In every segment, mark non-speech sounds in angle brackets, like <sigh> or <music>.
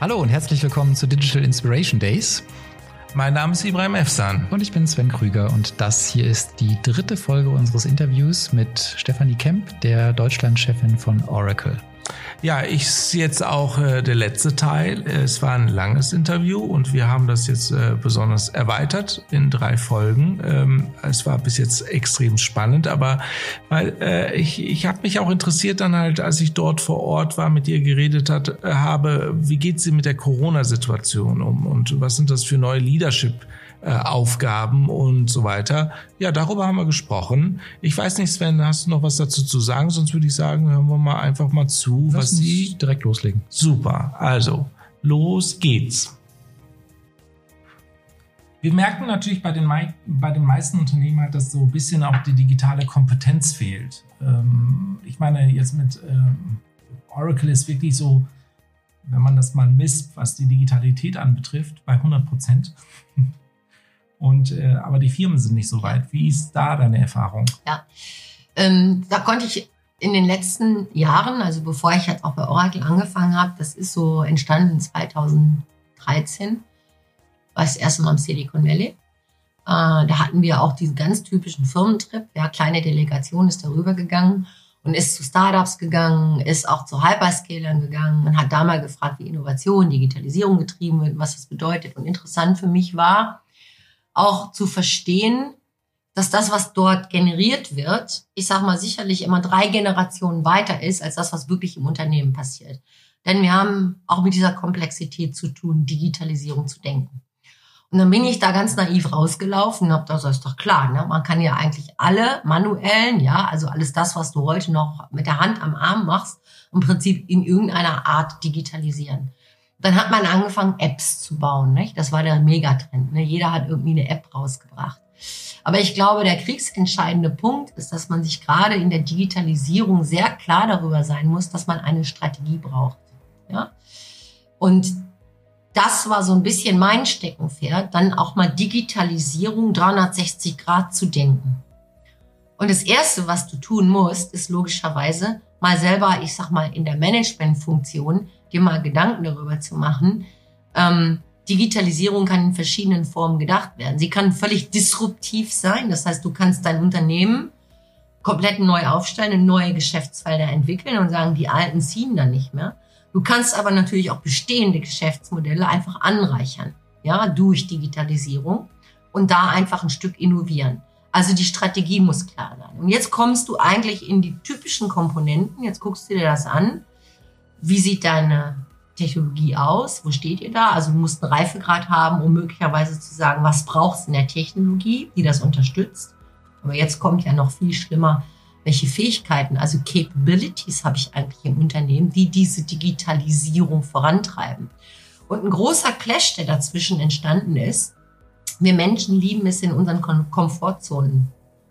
Hallo und herzlich willkommen zu Digital Inspiration Days. Mein Name ist Ibrahim Efsan. Und ich bin Sven Krüger und das hier ist die dritte Folge unseres Interviews mit Stefanie Kemp, der Deutschlandchefin von Oracle. Ja, ich jetzt auch äh, der letzte Teil. Es war ein langes Interview und wir haben das jetzt äh, besonders erweitert in drei Folgen. Ähm, es war bis jetzt extrem spannend, aber weil äh, ich, ich habe mich auch interessiert dann halt, als ich dort vor Ort war, mit ihr geredet hat, äh, habe, wie geht sie mit der Corona-Situation um und was sind das für neue Leadership? Äh, Aufgaben und so weiter. Ja, darüber haben wir gesprochen. Ich weiß nicht, Sven, hast du noch was dazu zu sagen? Sonst würde ich sagen, hören wir mal einfach mal zu, Lass was Sie direkt loslegen. Super. Also, los geht's. Wir merken natürlich bei den, bei den meisten Unternehmen halt, dass so ein bisschen auch die digitale Kompetenz fehlt. Ähm, ich meine, jetzt mit ähm, Oracle ist wirklich so, wenn man das mal misst, was die Digitalität anbetrifft, bei 100 Prozent. Und, äh, aber die Firmen sind nicht so weit. Wie ist da deine Erfahrung? Ja, ähm, da konnte ich in den letzten Jahren, also bevor ich jetzt auch bei Oracle angefangen habe, das ist so entstanden 2013, war das erste Mal im Silicon Valley. Äh, da hatten wir auch diesen ganz typischen Firmentrip. Ja, kleine Delegation ist darüber gegangen und ist zu Startups gegangen, ist auch zu Hyperscalern gegangen und hat da mal gefragt, wie Innovation, Digitalisierung getrieben wird, was das bedeutet. Und interessant für mich war, auch zu verstehen, dass das, was dort generiert wird, ich sag mal sicherlich immer drei Generationen weiter ist als das, was wirklich im Unternehmen passiert. Denn wir haben auch mit dieser Komplexität zu tun, Digitalisierung zu denken. Und dann bin ich da ganz naiv rausgelaufen und habe das ist doch klar, ne? man kann ja eigentlich alle manuellen, ja, also alles das, was du heute noch mit der Hand am Arm machst, im Prinzip in irgendeiner Art digitalisieren. Dann hat man angefangen, Apps zu bauen. Nicht? Das war der Megatrend. Ne? Jeder hat irgendwie eine App rausgebracht. Aber ich glaube, der kriegsentscheidende Punkt ist, dass man sich gerade in der Digitalisierung sehr klar darüber sein muss, dass man eine Strategie braucht. Ja? Und das war so ein bisschen mein Steckenpferd, dann auch mal Digitalisierung 360 Grad zu denken. Und das Erste, was du tun musst, ist logischerweise mal selber, ich sag mal, in der Managementfunktion dir mal Gedanken darüber zu machen. Ähm, Digitalisierung kann in verschiedenen Formen gedacht werden. Sie kann völlig disruptiv sein. Das heißt, du kannst dein Unternehmen komplett neu aufstellen, neue Geschäftsfelder entwickeln und sagen, die alten ziehen dann nicht mehr. Du kannst aber natürlich auch bestehende Geschäftsmodelle einfach anreichern, ja, durch Digitalisierung und da einfach ein Stück innovieren. Also die Strategie muss klar sein. Und jetzt kommst du eigentlich in die typischen Komponenten. Jetzt guckst du dir das an wie sieht deine Technologie aus? Wo steht ihr da? Also du musst einen Reifegrad haben, um möglicherweise zu sagen, was brauchst du in der Technologie, die das unterstützt. Aber jetzt kommt ja noch viel schlimmer, welche Fähigkeiten, also Capabilities habe ich eigentlich im Unternehmen, die diese Digitalisierung vorantreiben. Und ein großer Clash, der dazwischen entstanden ist, wir Menschen lieben es, in unseren Komfortzonen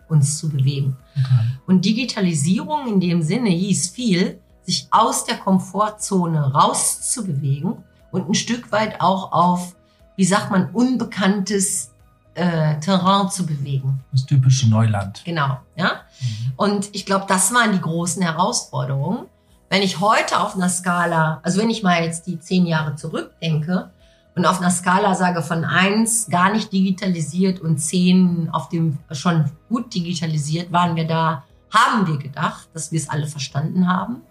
uns zu bewegen. Okay. Und Digitalisierung in dem Sinne hieß viel, sich aus der Komfortzone rauszubewegen und ein Stück weit auch auf, wie sagt man, unbekanntes äh, Terrain zu bewegen. Das typische Neuland. Genau, ja. Mhm. Und ich glaube, das waren die großen Herausforderungen. Wenn ich heute auf einer Skala, also wenn ich mal jetzt die zehn Jahre zurückdenke und auf einer Skala sage von eins gar nicht digitalisiert und zehn auf dem schon gut digitalisiert, waren wir da, haben wir gedacht, dass wir es alle verstanden haben.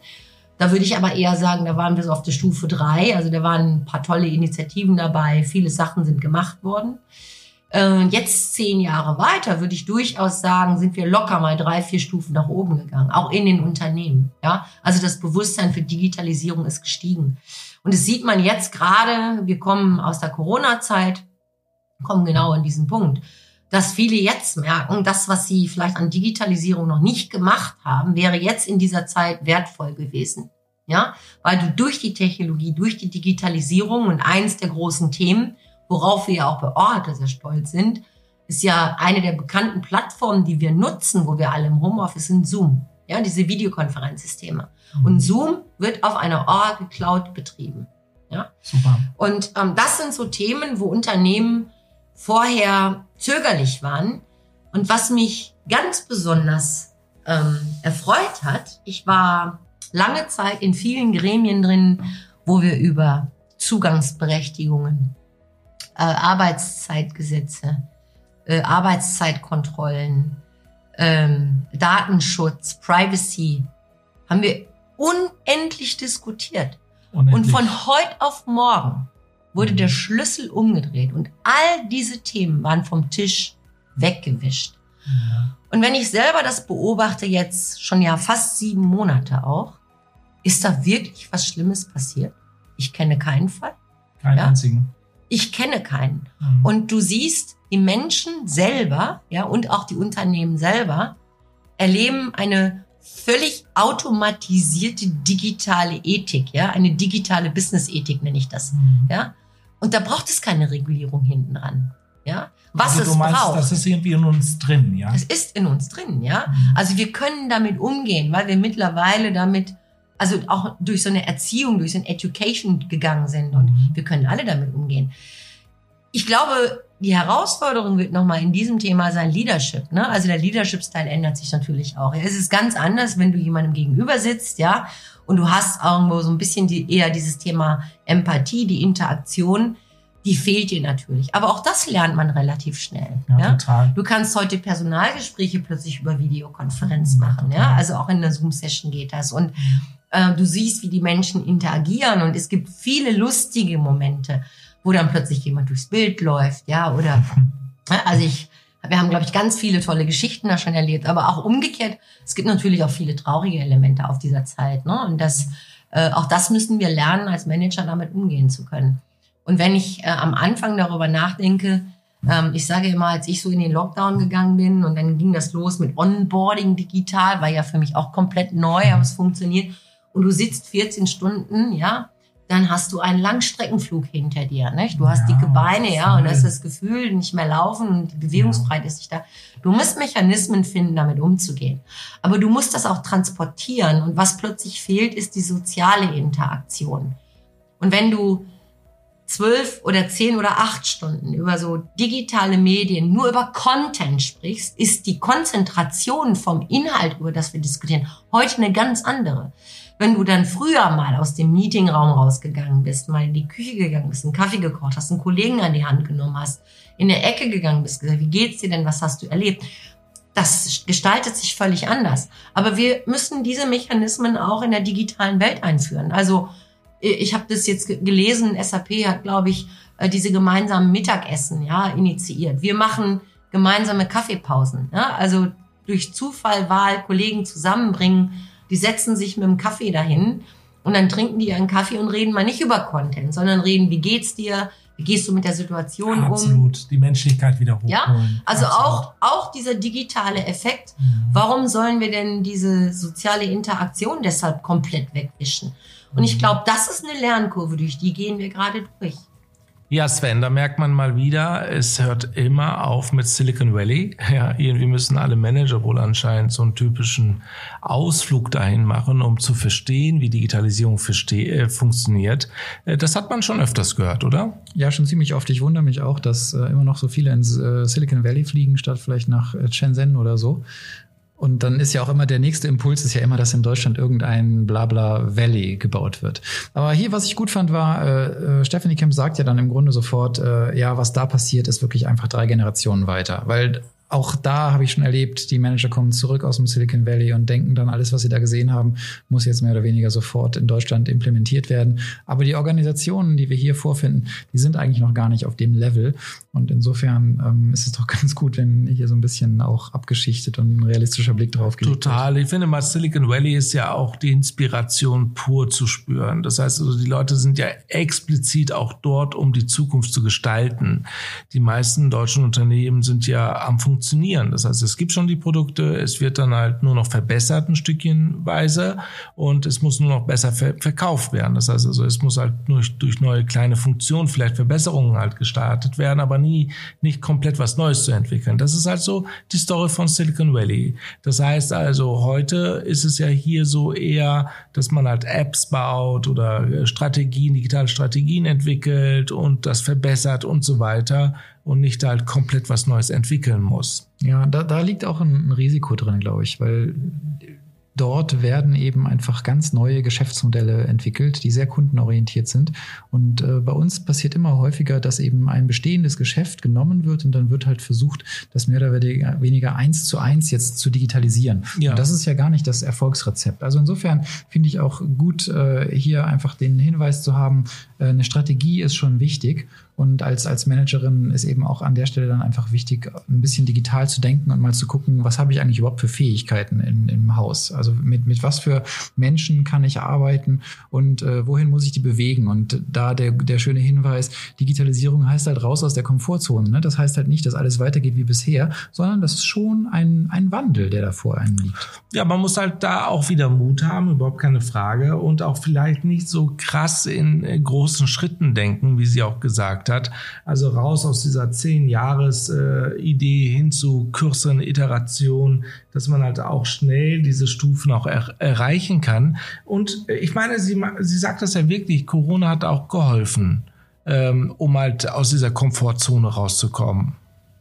Da würde ich aber eher sagen, da waren wir so auf der Stufe drei. Also da waren ein paar tolle Initiativen dabei. Viele Sachen sind gemacht worden. Äh, jetzt zehn Jahre weiter würde ich durchaus sagen, sind wir locker mal drei, vier Stufen nach oben gegangen, auch in den Unternehmen. Ja, also das Bewusstsein für Digitalisierung ist gestiegen. Und das sieht man jetzt gerade. Wir kommen aus der Corona-Zeit, kommen genau an diesen Punkt dass viele jetzt merken, das, was sie vielleicht an Digitalisierung noch nicht gemacht haben, wäre jetzt in dieser Zeit wertvoll gewesen. Ja, weil du durch die Technologie, durch die Digitalisierung und eins der großen Themen, worauf wir ja auch bei Oracle sehr stolz sind, ist ja eine der bekannten Plattformen, die wir nutzen, wo wir alle im Homeoffice sind, Zoom. Ja, diese Videokonferenzsysteme. Mhm. Und Zoom wird auf einer Oracle Cloud betrieben. Ja, super. Und ähm, das sind so Themen, wo Unternehmen vorher zögerlich waren. Und was mich ganz besonders ähm, erfreut hat, ich war lange Zeit in vielen Gremien drin, wo wir über Zugangsberechtigungen, äh, Arbeitszeitgesetze, äh, Arbeitszeitkontrollen, ähm, Datenschutz, Privacy, haben wir unendlich diskutiert. Unendlich. Und von heute auf morgen wurde der Schlüssel umgedreht und all diese Themen waren vom Tisch weggewischt. Und wenn ich selber das beobachte, jetzt schon ja fast sieben Monate auch, ist da wirklich was Schlimmes passiert? Ich kenne keinen Fall. Keinen ja? einzigen. Ich kenne keinen. Mhm. Und du siehst, die Menschen selber, ja, und auch die Unternehmen selber erleben eine völlig automatisierte digitale Ethik, ja, eine digitale Business-Ethik nenne ich das, mhm. ja. Und da braucht es keine Regulierung hinten dran, ja. Was also es meinst, braucht. Das ist irgendwie in uns drin, ja. Es ist in uns drin, ja. Mhm. Also wir können damit umgehen, weil wir mittlerweile damit also auch durch so eine Erziehung, durch so ein Education gegangen sind und mhm. wir können alle damit umgehen. Ich glaube, die Herausforderung wird nochmal in diesem Thema sein Leadership. Ne? Also der Leadership-Style ändert sich natürlich auch. Es ist ganz anders, wenn du jemandem gegenüber sitzt, ja, und du hast irgendwo so ein bisschen die, eher dieses Thema Empathie, die Interaktion, die fehlt dir natürlich. Aber auch das lernt man relativ schnell. Ja, ja? Total. Du kannst heute Personalgespräche plötzlich über Videokonferenz ja, machen, total. ja. Also auch in der Zoom-Session geht das. Und äh, du siehst, wie die Menschen interagieren und es gibt viele lustige Momente wo dann plötzlich jemand durchs Bild läuft, ja, oder, <laughs> also ich, wir haben, glaube ich, ganz viele tolle Geschichten da schon erlebt, aber auch umgekehrt, es gibt natürlich auch viele traurige Elemente auf dieser Zeit, ne, und das, äh, auch das müssen wir lernen, als Manager damit umgehen zu können. Und wenn ich äh, am Anfang darüber nachdenke, ähm, ich sage immer, als ich so in den Lockdown gegangen bin und dann ging das los mit Onboarding digital, war ja für mich auch komplett neu, aber es funktioniert. Und du sitzt 14 Stunden, ja, dann hast du einen Langstreckenflug hinter dir. Nicht? Du hast ja, dicke Beine, ja, und hast das Gefühl, nicht mehr laufen und die Bewegungsfreiheit ist nicht da. Du musst Mechanismen finden, damit umzugehen. Aber du musst das auch transportieren. Und was plötzlich fehlt, ist die soziale Interaktion. Und wenn du zwölf oder zehn oder acht Stunden über so digitale Medien nur über Content sprichst, ist die Konzentration vom Inhalt, über das wir diskutieren, heute eine ganz andere. Wenn du dann früher mal aus dem Meetingraum rausgegangen bist, mal in die Küche gegangen bist, einen Kaffee gekocht hast, einen Kollegen an die Hand genommen hast, in der Ecke gegangen bist, gesagt, wie geht's dir denn, was hast du erlebt? Das gestaltet sich völlig anders. Aber wir müssen diese Mechanismen auch in der digitalen Welt einführen. Also ich habe das jetzt gelesen, SAP hat, glaube ich, äh, diese gemeinsamen Mittagessen ja initiiert. Wir machen gemeinsame Kaffeepausen. Ja? Also durch Zufall, Wahl, Kollegen zusammenbringen die setzen sich mit dem Kaffee dahin und dann trinken die ihren Kaffee und reden mal nicht über Content, sondern reden, wie geht's dir? Wie gehst du mit der Situation Absolut. um? Absolut, die Menschlichkeit wieder hochholen. Ja, also auch, auch dieser digitale Effekt. Mhm. Warum sollen wir denn diese soziale Interaktion deshalb komplett wegwischen? Und ich mhm. glaube, das ist eine Lernkurve, durch die gehen wir gerade durch. Ja, Sven, da merkt man mal wieder, es hört immer auf mit Silicon Valley. <laughs> Ja, irgendwie müssen alle Manager wohl anscheinend so einen typischen Ausflug dahin machen, um zu verstehen, wie Digitalisierung verste äh, funktioniert. Äh, das hat man schon öfters gehört, oder? Ja, schon ziemlich oft. Ich wundere mich auch, dass äh, immer noch so viele ins äh, Silicon Valley fliegen, statt vielleicht nach äh, Shenzhen oder so. Und dann ist ja auch immer der nächste Impuls ist ja immer, dass in Deutschland irgendein Blabla Valley gebaut wird. Aber hier, was ich gut fand, war, äh, äh, Stephanie Kemp sagt ja dann im Grunde sofort, äh, ja, was da passiert, ist wirklich einfach drei Generationen weiter. Weil auch da habe ich schon erlebt, die Manager kommen zurück aus dem Silicon Valley und denken dann, alles, was sie da gesehen haben, muss jetzt mehr oder weniger sofort in Deutschland implementiert werden. Aber die Organisationen, die wir hier vorfinden, die sind eigentlich noch gar nicht auf dem Level. Und insofern ähm, ist es doch <laughs> ganz gut, wenn hier so ein bisschen auch abgeschichtet und ein realistischer Blick drauf geht. Total. Ich finde mal, Silicon Valley ist ja auch die Inspiration pur zu spüren. Das heißt also, die Leute sind ja explizit auch dort, um die Zukunft zu gestalten. Die meisten deutschen Unternehmen sind ja am Funktionieren funktionieren. Das heißt, es gibt schon die Produkte, es wird dann halt nur noch verbessert ein Stückchenweise und es muss nur noch besser ver verkauft werden. Das heißt also, es muss halt durch, durch neue kleine Funktionen, vielleicht Verbesserungen halt gestartet werden, aber nie nicht komplett was Neues zu entwickeln. Das ist halt so die Story von Silicon Valley. Das heißt also, heute ist es ja hier so eher, dass man halt Apps baut oder Strategien, digitale Strategien entwickelt und das verbessert und so weiter und nicht halt komplett was Neues entwickeln muss. Ja, da, da liegt auch ein, ein Risiko drin, glaube ich, weil dort werden eben einfach ganz neue Geschäftsmodelle entwickelt, die sehr kundenorientiert sind. Und äh, bei uns passiert immer häufiger, dass eben ein bestehendes Geschäft genommen wird und dann wird halt versucht, das mehr oder weniger eins zu eins jetzt zu digitalisieren. Ja. Und das ist ja gar nicht das Erfolgsrezept. Also insofern finde ich auch gut, äh, hier einfach den Hinweis zu haben, äh, eine Strategie ist schon wichtig. Und als, als Managerin ist eben auch an der Stelle dann einfach wichtig, ein bisschen digital zu denken und mal zu gucken, was habe ich eigentlich überhaupt für Fähigkeiten in, im Haus? Also mit, mit was für Menschen kann ich arbeiten und äh, wohin muss ich die bewegen? Und da der, der schöne Hinweis, Digitalisierung heißt halt raus aus der Komfortzone. Ne? Das heißt halt nicht, dass alles weitergeht wie bisher, sondern das ist schon ein, ein Wandel, der da vor einem liegt. Ja, man muss halt da auch wieder Mut haben, überhaupt keine Frage. Und auch vielleicht nicht so krass in äh, großen Schritten denken, wie Sie auch gesagt hat. Also raus aus dieser zehn Jahres äh, Idee hin zu kürzeren Iterationen, dass man halt auch schnell diese Stufen auch er erreichen kann. Und ich meine, sie, sie sagt das ja wirklich, Corona hat auch geholfen, ähm, um halt aus dieser Komfortzone rauszukommen.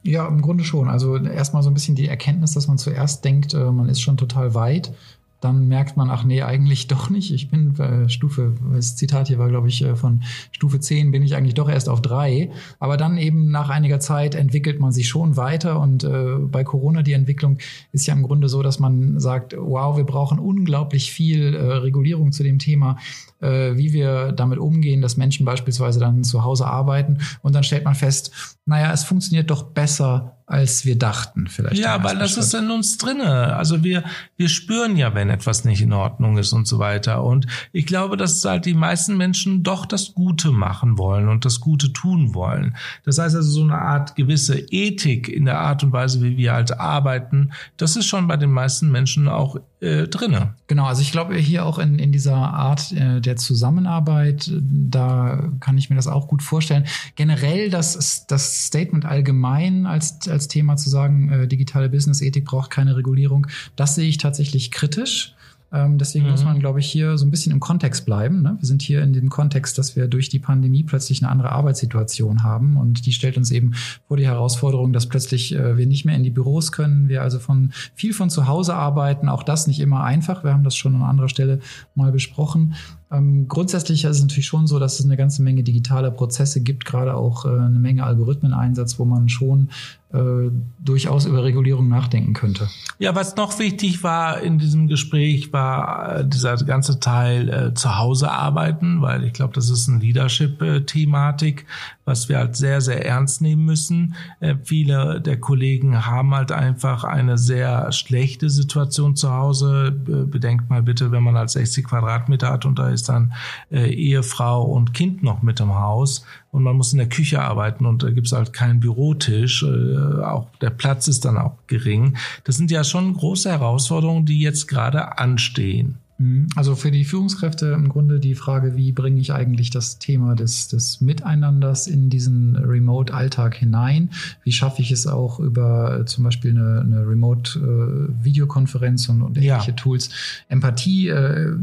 Ja, im Grunde schon. Also erstmal so ein bisschen die Erkenntnis, dass man zuerst denkt, äh, man ist schon total weit dann merkt man, ach nee, eigentlich doch nicht. Ich bin äh, Stufe, das Zitat hier war, glaube ich, äh, von Stufe 10 bin ich eigentlich doch erst auf drei. Aber dann eben nach einiger Zeit entwickelt man sich schon weiter. Und äh, bei Corona die Entwicklung ist ja im Grunde so, dass man sagt, wow, wir brauchen unglaublich viel äh, Regulierung zu dem Thema, äh, wie wir damit umgehen, dass Menschen beispielsweise dann zu Hause arbeiten. Und dann stellt man fest, naja, es funktioniert doch besser als wir dachten vielleicht. Ja, weil das ist in uns drinne. Also wir, wir spüren ja, wenn etwas nicht in Ordnung ist und so weiter. Und ich glaube, dass halt die meisten Menschen doch das Gute machen wollen und das Gute tun wollen. Das heißt also so eine Art gewisse Ethik in der Art und Weise, wie wir halt arbeiten, das ist schon bei den meisten Menschen auch äh, drinne. Genau, also ich glaube hier auch in, in dieser Art äh, der Zusammenarbeit, da kann ich mir das auch gut vorstellen. Generell das, das Statement allgemein als, als Thema zu sagen, äh, digitale Business-Ethik braucht keine Regulierung, das sehe ich tatsächlich kritisch. Ähm, deswegen mhm. muss man, glaube ich, hier so ein bisschen im Kontext bleiben. Ne? Wir sind hier in dem Kontext, dass wir durch die Pandemie plötzlich eine andere Arbeitssituation haben und die stellt uns eben vor die Herausforderung, dass plötzlich äh, wir nicht mehr in die Büros können, wir also von viel von zu Hause arbeiten. Auch das nicht immer einfach. Wir haben das schon an anderer Stelle mal besprochen. Ähm, grundsätzlich ist es natürlich schon so, dass es eine ganze Menge digitaler Prozesse gibt, gerade auch äh, eine Menge Algorithmen-Einsatz, wo man schon äh, durchaus über Regulierung nachdenken könnte. Ja, was noch wichtig war in diesem Gespräch, war äh, dieser ganze Teil äh, zu Hause arbeiten, weil ich glaube, das ist eine Leadership-Thematik, was wir halt sehr, sehr ernst nehmen müssen. Äh, viele der Kollegen haben halt einfach eine sehr schlechte Situation zu Hause. Bedenkt mal bitte, wenn man halt 60 Quadratmeter hat und da ist dann äh, Ehefrau und Kind noch mit im Haus und man muss in der Küche arbeiten und da gibt es halt keinen Bürotisch. Äh, auch der Platz ist dann auch gering. Das sind ja schon große Herausforderungen, die jetzt gerade anstehen. Mhm. Also für die Führungskräfte im Grunde die Frage, wie bringe ich eigentlich das Thema des, des Miteinanders in diesen Remote-Alltag hinein? Wie schaffe ich es auch über äh, zum Beispiel eine, eine Remote-Videokonferenz äh, und, und ähnliche ja. Tools, Empathie äh,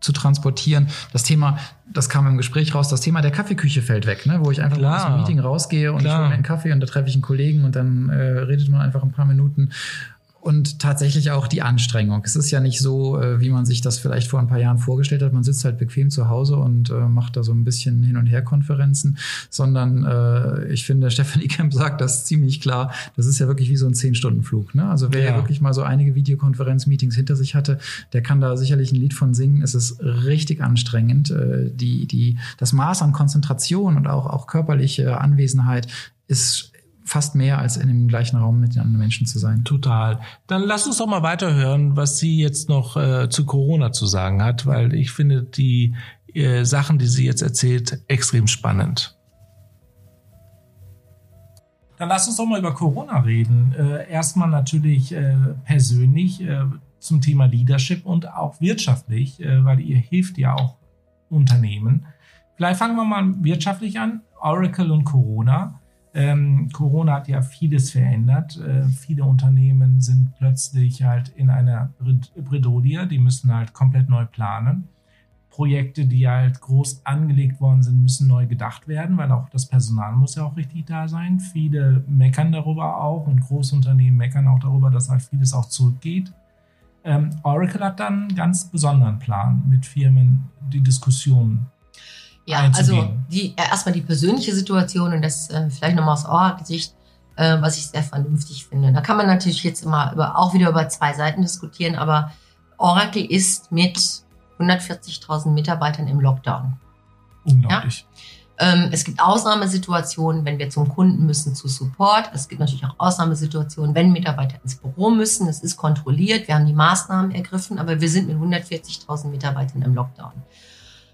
zu transportieren? Das Thema, das kam im Gespräch raus, das Thema der Kaffeeküche fällt weg, ne? wo ich einfach Klar. aus dem Meeting rausgehe und Klar. ich hole mir einen Kaffee und da treffe ich einen Kollegen und dann äh, redet man einfach ein paar Minuten und tatsächlich auch die Anstrengung. Es ist ja nicht so, äh, wie man sich das vielleicht vor ein paar Jahren vorgestellt hat. Man sitzt halt bequem zu Hause und äh, macht da so ein bisschen Hin- und Her-Konferenzen, sondern äh, ich finde, <laughs> Stephanie Kemp sagt das ziemlich klar. Das ist ja wirklich wie so ein Zehn-Stunden-Flug. Ne? Also wer ja. ja wirklich mal so einige Videokonferenz-Meetings hinter sich hatte, der kann da sicherlich ein Lied von singen. Es ist richtig anstrengend. Äh, die, die, das Maß an Konzentration und auch, auch körperliche Anwesenheit ist fast mehr als in dem gleichen Raum mit den anderen Menschen zu sein. Total. Dann lass uns doch mal weiterhören, was sie jetzt noch äh, zu Corona zu sagen hat, weil ich finde die äh, Sachen, die sie jetzt erzählt, extrem spannend. Dann lass uns doch mal über Corona reden. Äh, erstmal natürlich äh, persönlich äh, zum Thema Leadership und auch wirtschaftlich, äh, weil ihr hilft ja auch Unternehmen. Vielleicht fangen wir mal wirtschaftlich an. Oracle und Corona. Ähm, Corona hat ja vieles verändert. Äh, viele Unternehmen sind plötzlich halt in einer Bredouille, die müssen halt komplett neu planen. Projekte, die halt groß angelegt worden sind, müssen neu gedacht werden, weil auch das Personal muss ja auch richtig da sein. Viele meckern darüber auch und Großunternehmen meckern auch darüber, dass halt vieles auch zurückgeht. Ähm, Oracle hat dann einen ganz besonderen Plan mit Firmen, die Diskussion ja, also die, erstmal die persönliche Situation und das äh, vielleicht nochmal aus Oracle-Sicht, äh, was ich sehr vernünftig finde. Da kann man natürlich jetzt immer über, auch wieder über zwei Seiten diskutieren, aber Oracle ist mit 140.000 Mitarbeitern im Lockdown. Unglaublich. Ja? Ähm, es gibt Ausnahmesituationen, wenn wir zum Kunden müssen, zu Support. Es gibt natürlich auch Ausnahmesituationen, wenn Mitarbeiter ins Büro müssen. Es ist kontrolliert, wir haben die Maßnahmen ergriffen, aber wir sind mit 140.000 Mitarbeitern im Lockdown.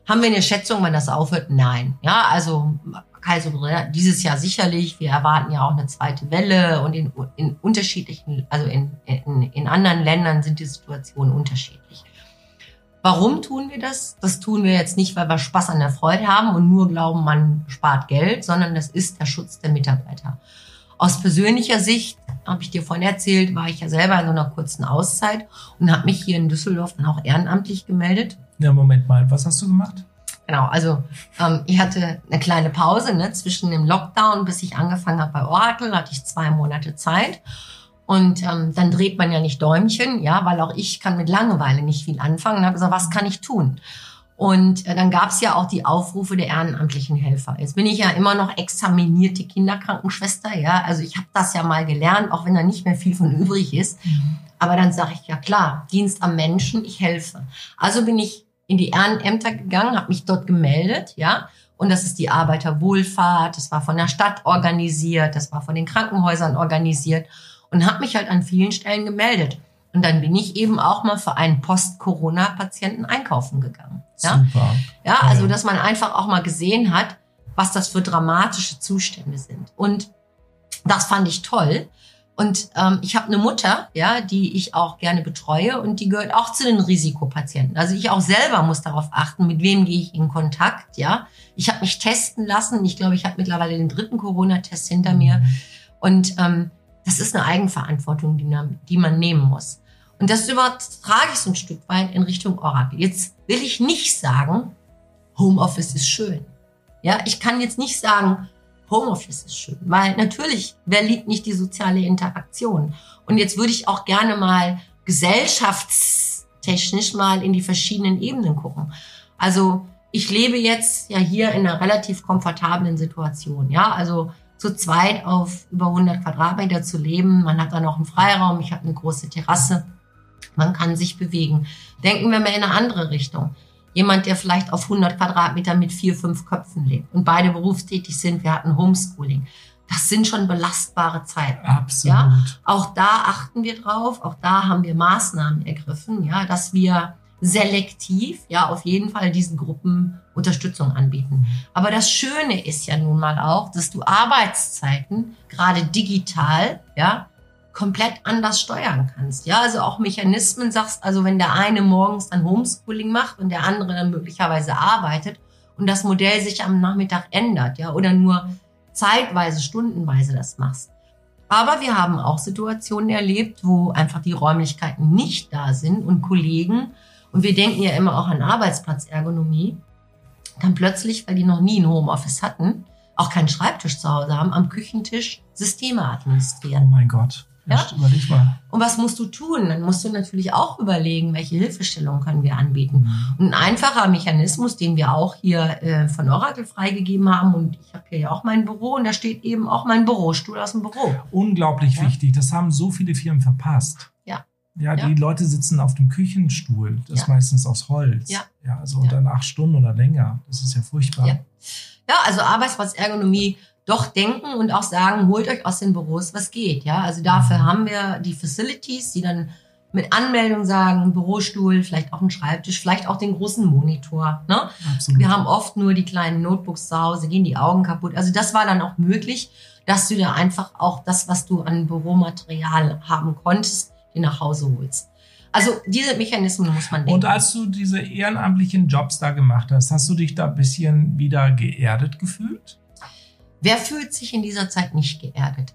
Haben wir eine Schätzung, wann das aufhört? Nein. Ja, also Kaiser dieses Jahr sicherlich. Wir erwarten ja auch eine zweite Welle und in, in unterschiedlichen, also in, in, in anderen Ländern sind die Situationen unterschiedlich. Warum tun wir das? Das tun wir jetzt nicht, weil wir Spaß an der Freude haben und nur glauben, man spart Geld, sondern das ist der Schutz der Mitarbeiter. Aus persönlicher Sicht, habe ich dir vorhin erzählt, war ich ja selber in so einer kurzen Auszeit und habe mich hier in Düsseldorf dann auch ehrenamtlich gemeldet ja, Moment mal, was hast du gemacht? Genau, also ähm, ich hatte eine kleine Pause ne, zwischen dem Lockdown, bis ich angefangen habe bei Oracle, hatte ich zwei Monate Zeit. Und ähm, dann dreht man ja nicht Däumchen, ja, weil auch ich kann mit Langeweile nicht viel anfangen und habe gesagt, was kann ich tun? Und äh, dann gab es ja auch die Aufrufe der ehrenamtlichen Helfer. Jetzt bin ich ja immer noch examinierte Kinderkrankenschwester, ja. Also ich habe das ja mal gelernt, auch wenn da nicht mehr viel von übrig ist. Mhm. Aber dann sage ich ja klar, Dienst am Menschen, ich helfe. Also bin ich in die Ehrenämter gegangen, habe mich dort gemeldet, ja. Und das ist die Arbeiterwohlfahrt, das war von der Stadt organisiert, das war von den Krankenhäusern organisiert und habe mich halt an vielen Stellen gemeldet. Und dann bin ich eben auch mal für einen Post-Corona-Patienten einkaufen gegangen. Ja? Super. Ja, also dass man einfach auch mal gesehen hat, was das für dramatische Zustände sind. Und das fand ich toll. Und ähm, ich habe eine Mutter, ja, die ich auch gerne betreue und die gehört auch zu den Risikopatienten. Also ich auch selber muss darauf achten, mit wem gehe ich in Kontakt, ja. Ich habe mich testen lassen. Ich glaube, ich habe mittlerweile den dritten Corona-Test hinter mir. Und ähm, das ist eine Eigenverantwortung, die die man nehmen muss. Und das übertrage ich so ein Stück weit in Richtung Oracle. Jetzt will ich nicht sagen, Homeoffice ist schön. Ja, ich kann jetzt nicht sagen, Homeoffice ist schön, weil natürlich, wer liebt nicht die soziale Interaktion? Und jetzt würde ich auch gerne mal gesellschaftstechnisch mal in die verschiedenen Ebenen gucken. Also ich lebe jetzt ja hier in einer relativ komfortablen Situation. Ja, also zu zweit auf über 100 Quadratmeter zu leben. Man hat da noch einen Freiraum. Ich habe eine große Terrasse. Man kann sich bewegen. Denken wir mal in eine andere Richtung jemand, der vielleicht auf 100 Quadratmeter mit vier, fünf Köpfen lebt und beide berufstätig sind. Wir hatten Homeschooling. Das sind schon belastbare Zeiten. Absolut. Ja? Auch da achten wir drauf. Auch da haben wir Maßnahmen ergriffen, ja, dass wir selektiv, ja, auf jeden Fall diesen Gruppen Unterstützung anbieten. Aber das Schöne ist ja nun mal auch, dass du Arbeitszeiten gerade digital, ja, komplett anders steuern kannst. Ja, also auch Mechanismen sagst, also wenn der eine morgens dann Homeschooling macht und der andere dann möglicherweise arbeitet und das Modell sich am Nachmittag ändert, ja, oder nur zeitweise, stundenweise das machst. Aber wir haben auch Situationen erlebt, wo einfach die Räumlichkeiten nicht da sind und Kollegen, und wir denken ja immer auch an Arbeitsplatzergonomie, dann plötzlich, weil die noch nie ein Homeoffice hatten, auch keinen Schreibtisch zu Hause haben, am Küchentisch Systeme administrieren. Oh mein Gott. Ja? Überleg mal. Und was musst du tun? Dann musst du natürlich auch überlegen, welche Hilfestellung können wir anbieten. Mhm. Und ein einfacher Mechanismus, den wir auch hier äh, von Oracle freigegeben haben, und ich habe hier ja auch mein Büro, und da steht eben auch mein Bürostuhl aus dem Büro. Unglaublich ja? wichtig. Das haben so viele Firmen verpasst. Ja. Ja, die ja. Leute sitzen auf dem Küchenstuhl. Das ist meistens aus Holz. Ja. Ja, also dann acht Stunden oder länger. Das ist ja furchtbar. Ja, ja also Arbeitsplatzergonomie doch denken und auch sagen, holt euch aus den Büros, was geht. Ja, also dafür haben wir die Facilities, die dann mit Anmeldung sagen, Bürostuhl, vielleicht auch ein Schreibtisch, vielleicht auch den großen Monitor. Ne? Absolut. Wir haben oft nur die kleinen Notebooks zu Hause, gehen die Augen kaputt. Also das war dann auch möglich, dass du da einfach auch das, was du an Büromaterial haben konntest, dir nach Hause holst. Also diese Mechanismen muss man denken. Und als du diese ehrenamtlichen Jobs da gemacht hast, hast du dich da ein bisschen wieder geerdet gefühlt? Wer fühlt sich in dieser Zeit nicht geerdet?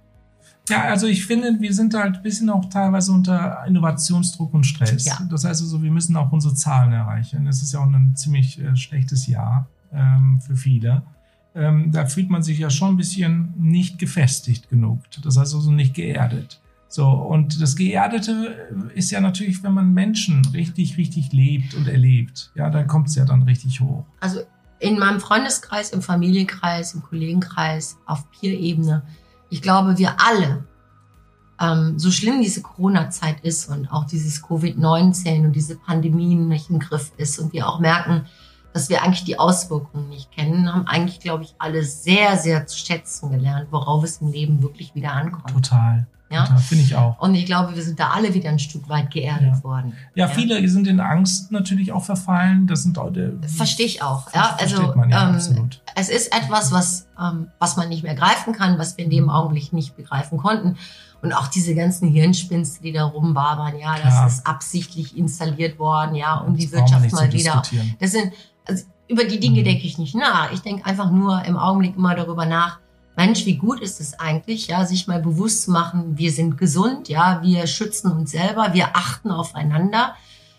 Ja, also ich finde, wir sind halt ein bisschen auch teilweise unter Innovationsdruck und Stress. Ja. Das heißt also, wir müssen auch unsere Zahlen erreichen. Es ist ja auch ein ziemlich äh, schlechtes Jahr ähm, für viele. Ähm, da fühlt man sich ja schon ein bisschen nicht gefestigt genug. Das heißt also nicht geerdet. So, und das Geerdete ist ja natürlich, wenn man Menschen richtig, richtig lebt und erlebt. Ja, dann kommt es ja dann richtig hoch. Also in meinem Freundeskreis, im Familienkreis, im Kollegenkreis, auf Peer-Ebene, ich glaube, wir alle, ähm, so schlimm diese Corona-Zeit ist und auch dieses Covid-19 und diese Pandemien nicht im Griff ist und wir auch merken, dass wir eigentlich die Auswirkungen nicht kennen, haben eigentlich, glaube ich, alle sehr, sehr zu schätzen gelernt, worauf es im Leben wirklich wieder ankommt. Total. Ja? Finde ich auch. Und ich glaube, wir sind da alle wieder ein Stück weit geerdet ja. worden. Ja, viele sind in Angst natürlich auch verfallen. Das sind auch Verstehe ich auch. Ja, also man, ja, ähm, es ist etwas, was, ähm, was man nicht mehr greifen kann, was wir in dem Augenblick nicht begreifen konnten. Und auch diese ganzen Hirnspinste, die da rumwabern, ja, das ja. ist absichtlich installiert worden, ja, um das die Wirtschaft mal wieder. Das sind, also über die Dinge mhm. denke ich nicht nach. Ich denke einfach nur im Augenblick immer darüber nach, Mensch, wie gut ist es eigentlich, ja, sich mal bewusst zu machen, wir sind gesund, ja, wir schützen uns selber, wir achten aufeinander,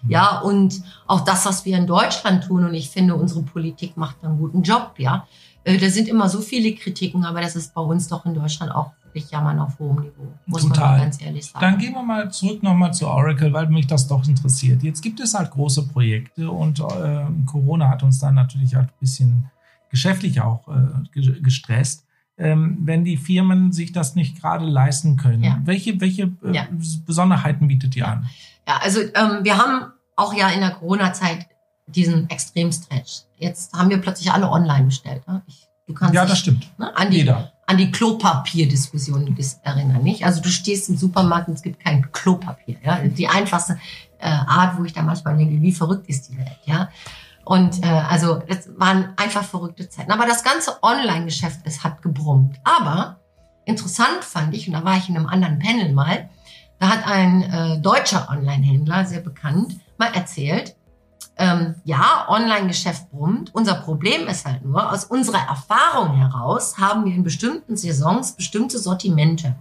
ja, und auch das, was wir in Deutschland tun, und ich finde, unsere Politik macht einen guten Job, ja. Äh, da sind immer so viele Kritiken, aber das ist bei uns doch in Deutschland auch wirklich Jammern auf hohem Niveau, muss Total. man ganz ehrlich sagen. Dann gehen wir mal zurück nochmal zu Oracle, weil mich das doch interessiert. Jetzt gibt es halt große Projekte und äh, Corona hat uns dann natürlich halt ein bisschen geschäftlich auch äh, gestresst ähm, wenn die Firmen sich das nicht gerade leisten können. Ja. Welche, welche äh, ja. Besonderheiten bietet ihr an? Ja, also ähm, wir haben auch ja in der Corona-Zeit diesen Extremstretch. Jetzt haben wir plötzlich alle online bestellt. Ne? Ich, du kannst ja, dich, das stimmt. Ne, an die, Jeder. An die Klopapier-Diskussion erinnern, nicht? Also du stehst im Supermarkt und es gibt kein Klopapier. Ja? Die einfachste äh, Art, wo ich da manchmal denke, wie verrückt ist die Welt, ja? Und äh, also das waren einfach verrückte Zeiten. Aber das ganze Online-Geschäft, es hat gebrummt. Aber interessant fand ich, und da war ich in einem anderen Panel mal, da hat ein äh, deutscher Online-Händler, sehr bekannt, mal erzählt, ähm, ja, Online-Geschäft brummt. Unser Problem ist halt nur, aus unserer Erfahrung heraus haben wir in bestimmten Saisons bestimmte Sortimente.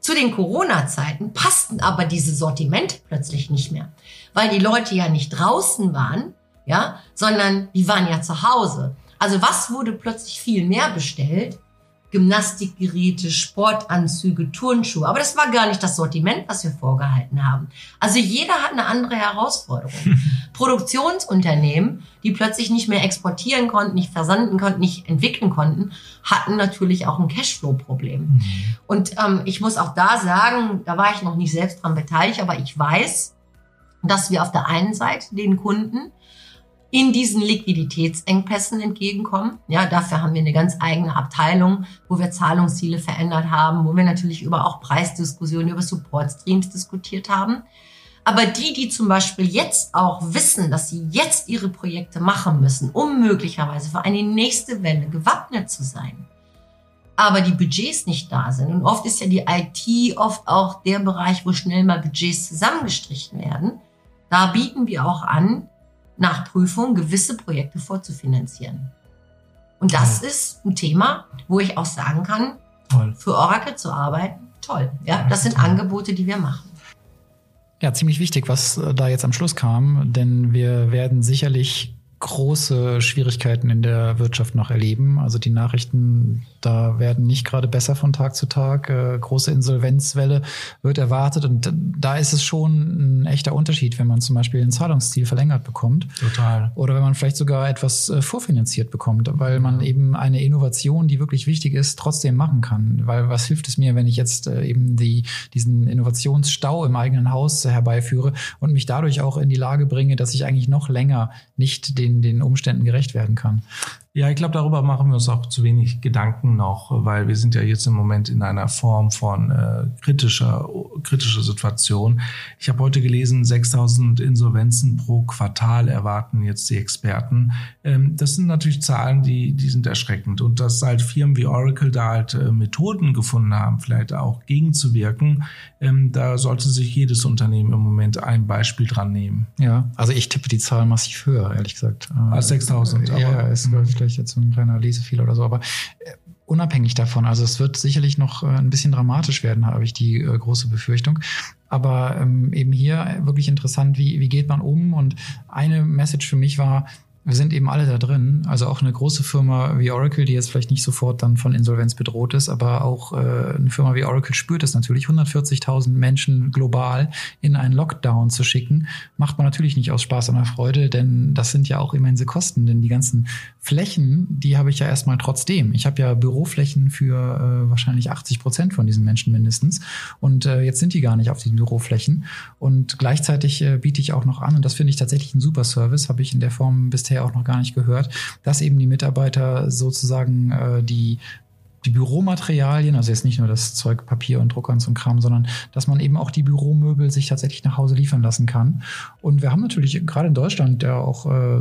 Zu den Corona-Zeiten passten aber diese Sortimente plötzlich nicht mehr, weil die Leute ja nicht draußen waren, ja, sondern die waren ja zu Hause. Also was wurde plötzlich viel mehr bestellt? Gymnastikgeräte, Sportanzüge, Turnschuhe. Aber das war gar nicht das Sortiment, was wir vorgehalten haben. Also jeder hat eine andere Herausforderung. <laughs> Produktionsunternehmen, die plötzlich nicht mehr exportieren konnten, nicht versanden konnten, nicht entwickeln konnten, hatten natürlich auch ein Cashflow-Problem. Mhm. Und ähm, ich muss auch da sagen, da war ich noch nicht selbst dran beteiligt, aber ich weiß, dass wir auf der einen Seite den Kunden in diesen Liquiditätsengpässen entgegenkommen. Ja, dafür haben wir eine ganz eigene Abteilung, wo wir Zahlungsziele verändert haben, wo wir natürlich über auch Preisdiskussionen, über Support-Streams diskutiert haben. Aber die, die zum Beispiel jetzt auch wissen, dass sie jetzt ihre Projekte machen müssen, um möglicherweise für eine nächste Welle gewappnet zu sein, aber die Budgets nicht da sind. Und oft ist ja die IT oft auch der Bereich, wo schnell mal Budgets zusammengestrichen werden. Da bieten wir auch an, nach Prüfung gewisse Projekte vorzufinanzieren. Und das toll. ist ein Thema, wo ich auch sagen kann, toll. für Oracle zu arbeiten, toll. Ja, das sind toll. Angebote, die wir machen. Ja, ziemlich wichtig, was äh, da jetzt am Schluss kam, denn wir werden sicherlich große Schwierigkeiten in der Wirtschaft noch erleben. Also die Nachrichten da werden nicht gerade besser von Tag zu Tag. Äh, große Insolvenzwelle wird erwartet und da ist es schon ein echter Unterschied, wenn man zum Beispiel ein Zahlungsziel verlängert bekommt. Total. Oder wenn man vielleicht sogar etwas äh, vorfinanziert bekommt, weil man ja. eben eine Innovation, die wirklich wichtig ist, trotzdem machen kann. Weil was hilft es mir, wenn ich jetzt äh, eben die, diesen Innovationsstau im eigenen Haus herbeiführe und mich dadurch auch in die Lage bringe, dass ich eigentlich noch länger nicht den, den Umständen gerecht werden kann. Ja, ich glaube, darüber machen wir uns auch zu wenig Gedanken noch, weil wir sind ja jetzt im Moment in einer Form von äh, kritischer, kritischer Situation. Ich habe heute gelesen, 6000 Insolvenzen pro Quartal erwarten jetzt die Experten. Ähm, das sind natürlich Zahlen, die, die sind erschreckend. Und dass halt Firmen wie Oracle da halt äh, Methoden gefunden haben, vielleicht auch gegenzuwirken, ähm, da sollte sich jedes Unternehmen im Moment ein Beispiel dran nehmen. Ja, also ich tippe die Zahl massiv höher, ehrlich gesagt. Als 6000. Ja, ja, ist, ich, vielleicht jetzt so ein kleiner Lesefehler oder so, aber äh, unabhängig davon, also es wird sicherlich noch äh, ein bisschen dramatisch werden, habe ich die äh, große Befürchtung. Aber ähm, eben hier wirklich interessant, wie, wie geht man um? Und eine Message für mich war, wir sind eben alle da drin. Also auch eine große Firma wie Oracle, die jetzt vielleicht nicht sofort dann von Insolvenz bedroht ist, aber auch äh, eine Firma wie Oracle spürt es natürlich, 140.000 Menschen global in einen Lockdown zu schicken, macht man natürlich nicht aus Spaß und Freude, denn das sind ja auch immense Kosten, denn die ganzen Flächen, die habe ich ja erstmal trotzdem. Ich habe ja Büroflächen für äh, wahrscheinlich 80 Prozent von diesen Menschen mindestens und äh, jetzt sind die gar nicht auf diesen Büroflächen und gleichzeitig äh, biete ich auch noch an und das finde ich tatsächlich ein super Service, habe ich in der Form bisher bisher auch noch gar nicht gehört, dass eben die Mitarbeiter sozusagen äh, die die Büromaterialien, also jetzt nicht nur das Zeug Papier und Drucker und so ein Kram, sondern dass man eben auch die Büromöbel sich tatsächlich nach Hause liefern lassen kann. Und wir haben natürlich gerade in Deutschland ja auch äh,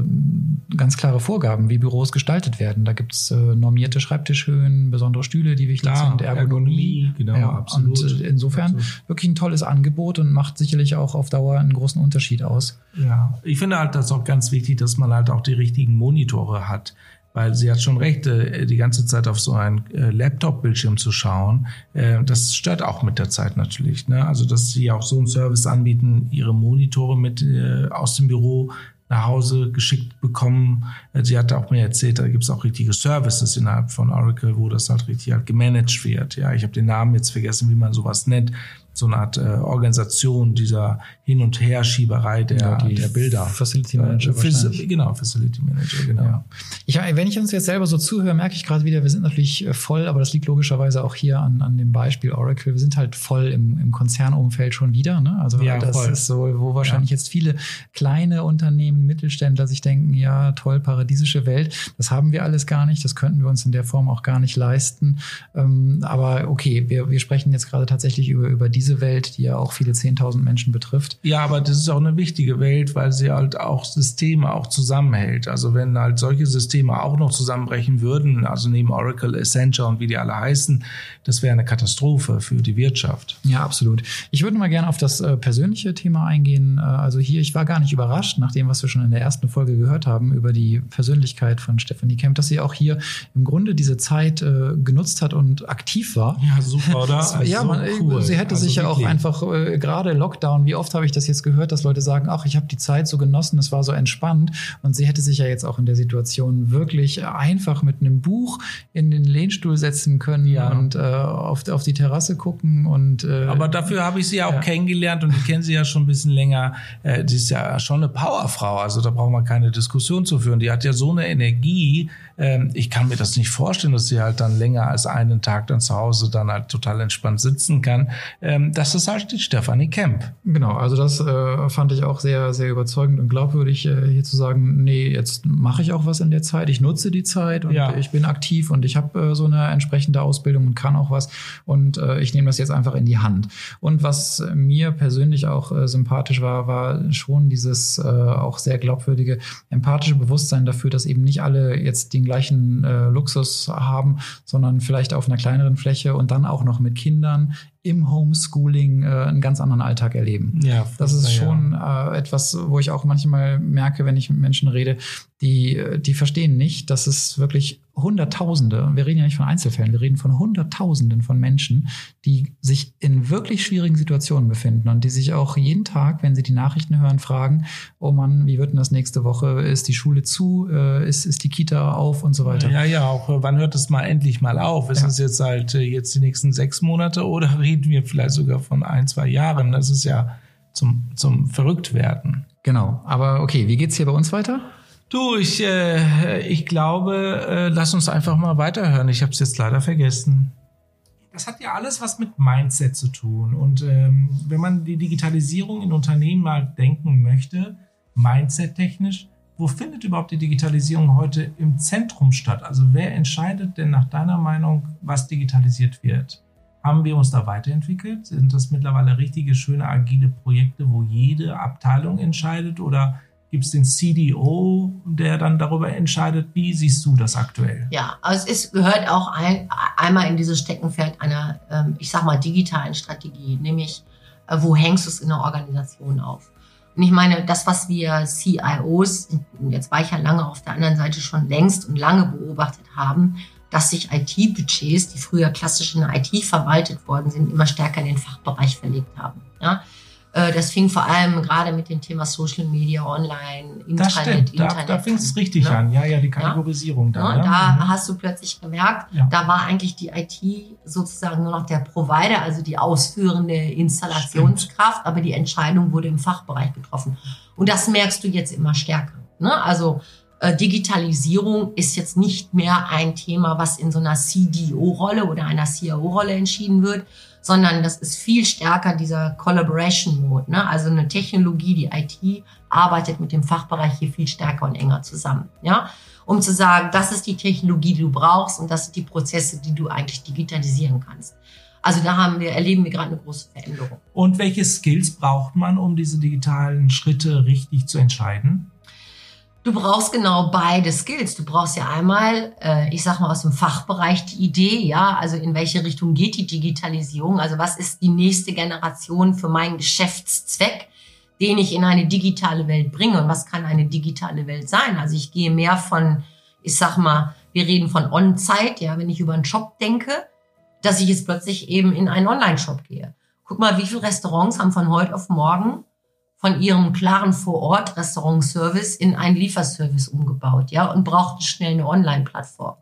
ganz klare Vorgaben, wie Büros gestaltet werden. Da gibt's äh, normierte Schreibtischhöhen, besondere Stühle, die wichtig Klar, sind, Ergonomie. Ergonomie genau, ja, absolut. Und insofern absolut. wirklich ein tolles Angebot und macht sicherlich auch auf Dauer einen großen Unterschied aus. Ja, ich finde halt das auch ganz wichtig, dass man halt auch die richtigen Monitore hat weil sie hat schon recht, äh, die ganze Zeit auf so einen äh, Laptop-Bildschirm zu schauen, äh, das stört auch mit der Zeit natürlich. Ne? Also, dass sie auch so einen Service anbieten, ihre Monitore mit aus dem Büro nach Hause geschickt bekommen. Sie hat auch mir erzählt, da gibt es auch richtige Services innerhalb von Oracle, wo das halt richtig halt gemanagt wird. Ja, ich habe den Namen jetzt vergessen, wie man sowas nennt so eine Art äh, Organisation dieser Hin- und Herschieberei der, ja, der Bilder. Facility Manager. Äh, genau, Facility Manager, genau. Ja. Ich, wenn ich uns jetzt selber so zuhöre, merke ich gerade wieder, wir sind natürlich äh, voll, aber das liegt logischerweise auch hier an, an dem Beispiel Oracle. Wir sind halt voll im, im Konzernumfeld schon wieder. Ne? Also ja, das voll. ist so, wo wahrscheinlich jetzt viele kleine Unternehmen, Mittelständler sich denken, ja, toll, paradiesische Welt. Das haben wir alles gar nicht. Das könnten wir uns in der Form auch gar nicht leisten. Ähm, aber okay, wir, wir sprechen jetzt gerade tatsächlich über, über die diese Welt, die ja auch viele 10.000 Menschen betrifft. Ja, aber das ist auch eine wichtige Welt, weil sie halt auch Systeme auch zusammenhält. Also wenn halt solche Systeme auch noch zusammenbrechen würden, also neben Oracle, Essentia und wie die alle heißen, das wäre eine Katastrophe für die Wirtschaft. Ja, absolut. Ich würde mal gerne auf das äh, persönliche Thema eingehen. Äh, also hier, ich war gar nicht überrascht, nach dem, was wir schon in der ersten Folge gehört haben, über die Persönlichkeit von Stephanie Kemp, dass sie auch hier im Grunde diese Zeit äh, genutzt hat und aktiv war. Ja, super, oder? ja, so man, cool. sie hätte also sich ja auch einfach, äh, gerade Lockdown, wie oft habe ich das jetzt gehört, dass Leute sagen, ach, ich habe die Zeit so genossen, es war so entspannt. Und sie hätte sich ja jetzt auch in der Situation wirklich einfach mit einem Buch in den Lehnstuhl setzen können ja. und äh, auf, auf die Terrasse gucken. Und, äh, Aber dafür habe ich sie ja auch ja. kennengelernt und ich kenne sie ja schon ein bisschen länger. Äh, die ist ja schon eine Powerfrau, also da brauchen wir keine Diskussion zu führen. Die hat ja so eine Energie. Ähm, ich kann mir das nicht vorstellen, dass sie halt dann länger als einen Tag dann zu Hause dann halt total entspannt sitzen kann. Ähm, das ist halt die Stefanie Kemp. Genau, also das äh, fand ich auch sehr, sehr überzeugend und glaubwürdig, äh, hier zu sagen, nee, jetzt mache ich auch was in der Zeit, ich nutze die Zeit und ja. ich bin aktiv und ich habe äh, so eine entsprechende Ausbildung und kann auch was und äh, ich nehme das jetzt einfach in die Hand. Und was mir persönlich auch äh, sympathisch war, war schon dieses äh, auch sehr glaubwürdige, empathische Bewusstsein dafür, dass eben nicht alle jetzt den gleichen äh, Luxus haben, sondern vielleicht auf einer kleineren Fläche und dann auch noch mit Kindern im Homeschooling äh, einen ganz anderen Alltag erleben. Ja, das ist schon ja. äh, etwas, wo ich auch manchmal merke, wenn ich mit Menschen rede, die, die verstehen nicht, dass es wirklich Hunderttausende, und wir reden ja nicht von Einzelfällen, wir reden von Hunderttausenden von Menschen, die sich in wirklich schwierigen Situationen befinden und die sich auch jeden Tag, wenn sie die Nachrichten hören, fragen, oh Mann, wie wird denn das nächste Woche? Ist die Schule zu? Äh, ist, ist die Kita auf und so weiter? Ja, ja, auch äh, wann hört es mal endlich mal auf? Ist ja. es jetzt halt äh, jetzt die nächsten sechs Monate oder <laughs> reden wir vielleicht sogar von ein, zwei Jahren? Das ist ja zum, zum Verrücktwerden. Genau. Aber okay, wie geht's hier bei uns weiter? Du, ich, äh, ich glaube, äh, lass uns einfach mal weiterhören. Ich habe es jetzt leider vergessen. Das hat ja alles was mit Mindset zu tun. Und ähm, wenn man die Digitalisierung in Unternehmen mal denken möchte, Mindset-technisch, wo findet überhaupt die Digitalisierung heute im Zentrum statt? Also wer entscheidet denn nach deiner Meinung, was digitalisiert wird? Haben wir uns da weiterentwickelt? Sind das mittlerweile richtige, schöne, agile Projekte, wo jede Abteilung entscheidet? Oder Gibt es den CDO, der dann darüber entscheidet? Wie siehst du das aktuell? Ja, also es gehört auch ein, einmal in dieses Steckenpferd einer, ähm, ich sag mal, digitalen Strategie, nämlich äh, wo hängst du es in der Organisation auf? Und ich meine, das, was wir CIOs, jetzt war ich ja lange auf der anderen Seite schon längst und lange beobachtet haben, dass sich IT-Budgets, die früher klassisch in der IT verwaltet worden sind, immer stärker in den Fachbereich verlegt haben. Ja? Äh, das fing vor allem gerade mit dem Thema Social Media, Online, Internet, das stimmt. Da, Internet da fing es an, richtig ne? an. Ja, ja, die Kategorisierung Ja, da. ne? da Mhm. hast du plötzlich gemerkt, Ja. da war eigentlich die IT sozusagen nur noch der Provider, also die ausführende Installationskraft, aber die Entscheidung wurde im Fachbereich getroffen. Und das merkst du jetzt immer stärker. Ne? Also äh, Digitalisierung ist jetzt nicht mehr ein Thema, was in so einer CDO-Rolle oder einer CIO-Rolle entschieden wird, sondern das ist viel stärker dieser Collaboration-Mode. Ne? Also eine Technologie, die IT arbeitet mit dem Fachbereich hier viel stärker und enger zusammen. Ja? um zu sagen, das ist die Technologie, die du brauchst und das sind die Prozesse, die du eigentlich digitalisieren kannst. Also da haben wir, erleben wir gerade eine große Veränderung. Und welche Skills braucht man, um diese digitalen Schritte richtig zu entscheiden? Du brauchst genau beide Skills. Du brauchst ja einmal, äh, ich sag mal aus dem Fachbereich die Idee, ja, also in welche Richtung geht die Digitalisierung? Also was ist die nächste Generation für meinen Geschäftszweck, den ich in eine digitale Welt bringe? Und was kann eine digitale Welt sein? Also ich gehe mehr von, ich sag mal, wir reden von On-Site, ja, wenn ich über einen Shop denke, dass ich jetzt plötzlich eben in einen Online-Shop gehe. Guck mal, wie viele Restaurants haben von heute auf morgen von ihrem klaren Vor-Ort-Restaurant-Service in einen Lieferservice umgebaut, ja, und brauchten schnell eine Online-Plattform.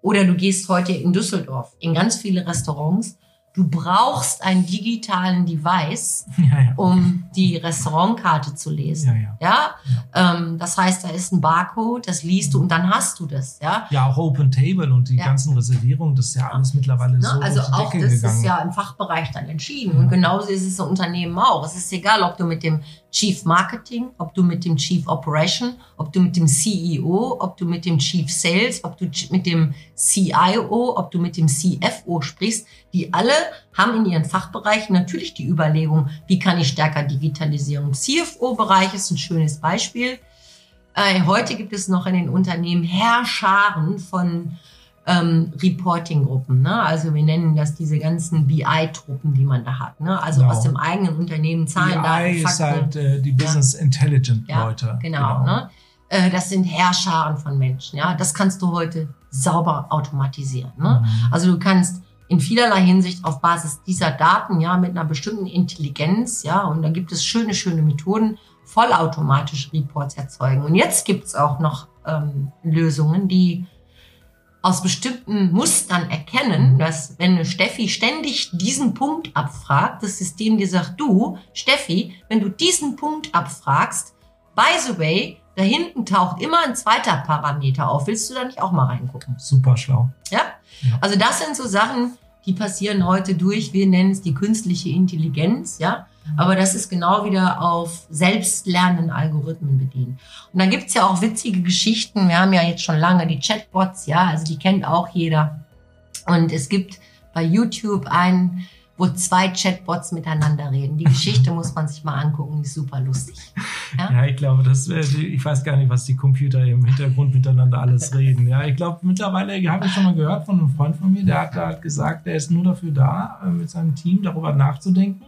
Oder du gehst heute in Düsseldorf in ganz viele Restaurants. Du brauchst einen digitalen Device, <laughs> Ja, ja. um die Restaurantkarte zu lesen. Ja, ja. Ähm, das heißt, da ist ein Barcode, das liest du und dann hast du das. Ja, Ja, auch Open Table und die ganzen Reservierungen, das ist ja alles mittlerweile Ne? so also auch Decke das gegangen. ist ja im Fachbereich dann entschieden. Und genauso ist es im Unternehmen auch. Es ist egal, ob du mit dem Chief Marketing, ob du mit dem Chief Operation, ob du mit dem CEO, ob du mit dem Chief Sales, ob du mit dem CIO, ob du mit dem CFO sprichst. Die alle haben in ihren Fachbereichen natürlich die Überlegung, wie kann ich stärker digitalisieren. CFO-Bereich ist ein schönes Beispiel. Äh, heute gibt es noch in den Unternehmen Herrscharen von ähm, Reporting-Gruppen. Ne? Also wir nennen das diese ganzen BI-Truppen, die man da hat. Ne? Also Genau. aus dem eigenen Unternehmen Zahlen, Daten, BI ist Fakten. halt äh, die Business Intelligent Ja, Leute. Genau, Ne? Äh, Das sind Herrscharen von Menschen. Ja, das kannst du heute sauber automatisieren. Ne? Mhm. Also du kannst in vielerlei Hinsicht auf Basis dieser Daten, ja, mit einer bestimmten Intelligenz, ja, und da gibt es schöne, schöne Methoden, vollautomatisch Reports erzeugen. Und jetzt gibt es auch noch ähm, Lösungen, die aus bestimmten Mustern erkennen, dass wenn eine Steffi ständig diesen Punkt abfragt, das System dir sagt, du, Steffi, wenn du diesen Punkt abfragst, by the way, da hinten taucht immer ein zweiter Parameter auf. Willst du da nicht auch mal reingucken? Super schlau. Ja? Ja. Also das sind so Sachen, die passieren heute durch, wir nennen es die künstliche Intelligenz, ja. Aber das ist genau wieder auf selbstlernenden Algorithmen bedient. Und dann gibt's ja auch witzige Geschichten. Wir haben ja jetzt schon lange die Chatbots, ja, also die kennt auch jeder. Und es gibt bei YouTube einen, wo zwei Chatbots miteinander reden. Die Geschichte <laughs> muss man sich mal angucken, die ist super lustig. Ja? Ja, ich glaube, das ich weiß gar nicht, was die Computer im Hintergrund miteinander alles reden. Ja, ich glaube, mittlerweile habe ich schon mal gehört von einem Freund von mir, der hat da halt gesagt, der ist nur dafür da, äh, mit seinem Team darüber nachzudenken,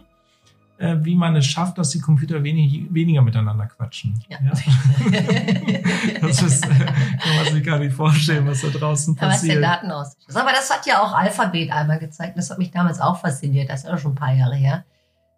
äh, wie man es schafft, dass die Computer wenig, weniger miteinander quatschen. Ja. <laughs> Das ist, äh, kann man sich gar nicht vorstellen, was da draußen Ja, der passiert. Datenaustausch ist. Aber das hat ja auch Alphabet einmal gezeigt. Das hat mich damals auch fasziniert. Das ist auch schon ein paar Jahre her.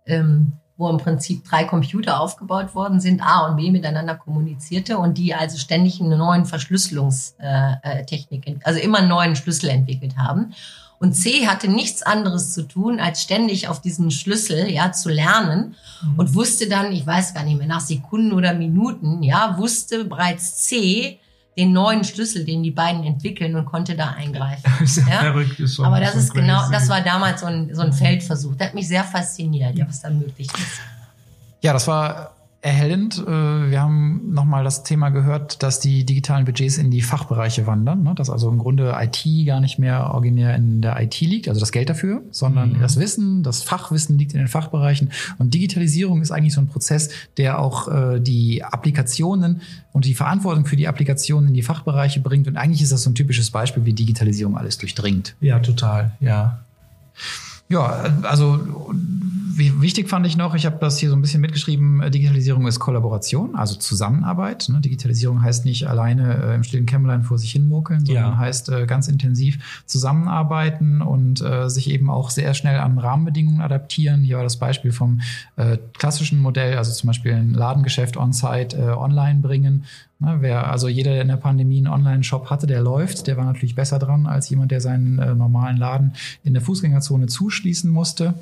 Ähm, wo im Prinzip drei Computer aufgebaut worden sind, A und B miteinander kommunizierte und die also ständig eine neuen Verschlüsselungstechnik, ent- also immer einen neuen Schlüssel entwickelt haben. Und C hatte nichts anderes zu tun, als ständig auf diesen Schlüssel ja zu lernen Mhm. und wusste dann, ich weiß gar nicht mehr, nach Sekunden oder Minuten, ja, wusste bereits C den neuen Schlüssel, den die beiden entwickeln und konnte da eingreifen. <laughs> Das ja verrückt. Ist Aber das schon ist genau, crazy. das war damals so ein, so ein Feldversuch. Das hat mich sehr fasziniert, ja, was da möglich ist. Ja, das war erhellend. Äh, Wir haben nochmal das Thema gehört, dass die digitalen Budgets in die Fachbereiche wandern, ne? dass also im Grunde IT gar nicht mehr originär in der IT liegt, also das Geld dafür, sondern Mhm. das Wissen, das Fachwissen liegt in den Fachbereichen. Und Digitalisierung ist eigentlich so ein Prozess, der auch äh, die Applikationen und die Verantwortung für die Applikationen in die Fachbereiche bringt. Und eigentlich ist das so ein typisches Beispiel, wie Digitalisierung alles durchdringt. Ja, total, ja. Ja, also wichtig fand ich noch, ich habe das hier so ein bisschen mitgeschrieben, äh, Digitalisierung ist Kollaboration, also Zusammenarbeit. Ne? Digitalisierung heißt nicht alleine äh, im stillen Kämmerlein vor sich hin muckeln, sondern ja. heißt äh, ganz intensiv zusammenarbeiten und äh, sich eben auch sehr schnell an Rahmenbedingungen adaptieren. Hier war das Beispiel vom äh, klassischen Modell, also zum Beispiel ein Ladengeschäft on-site äh, online bringen. Ne? Wer, also jeder, der in der Pandemie einen Online-Shop hatte, der läuft, der war natürlich besser dran als jemand, der seinen äh, normalen Laden in der Fußgängerzone zuschließen musste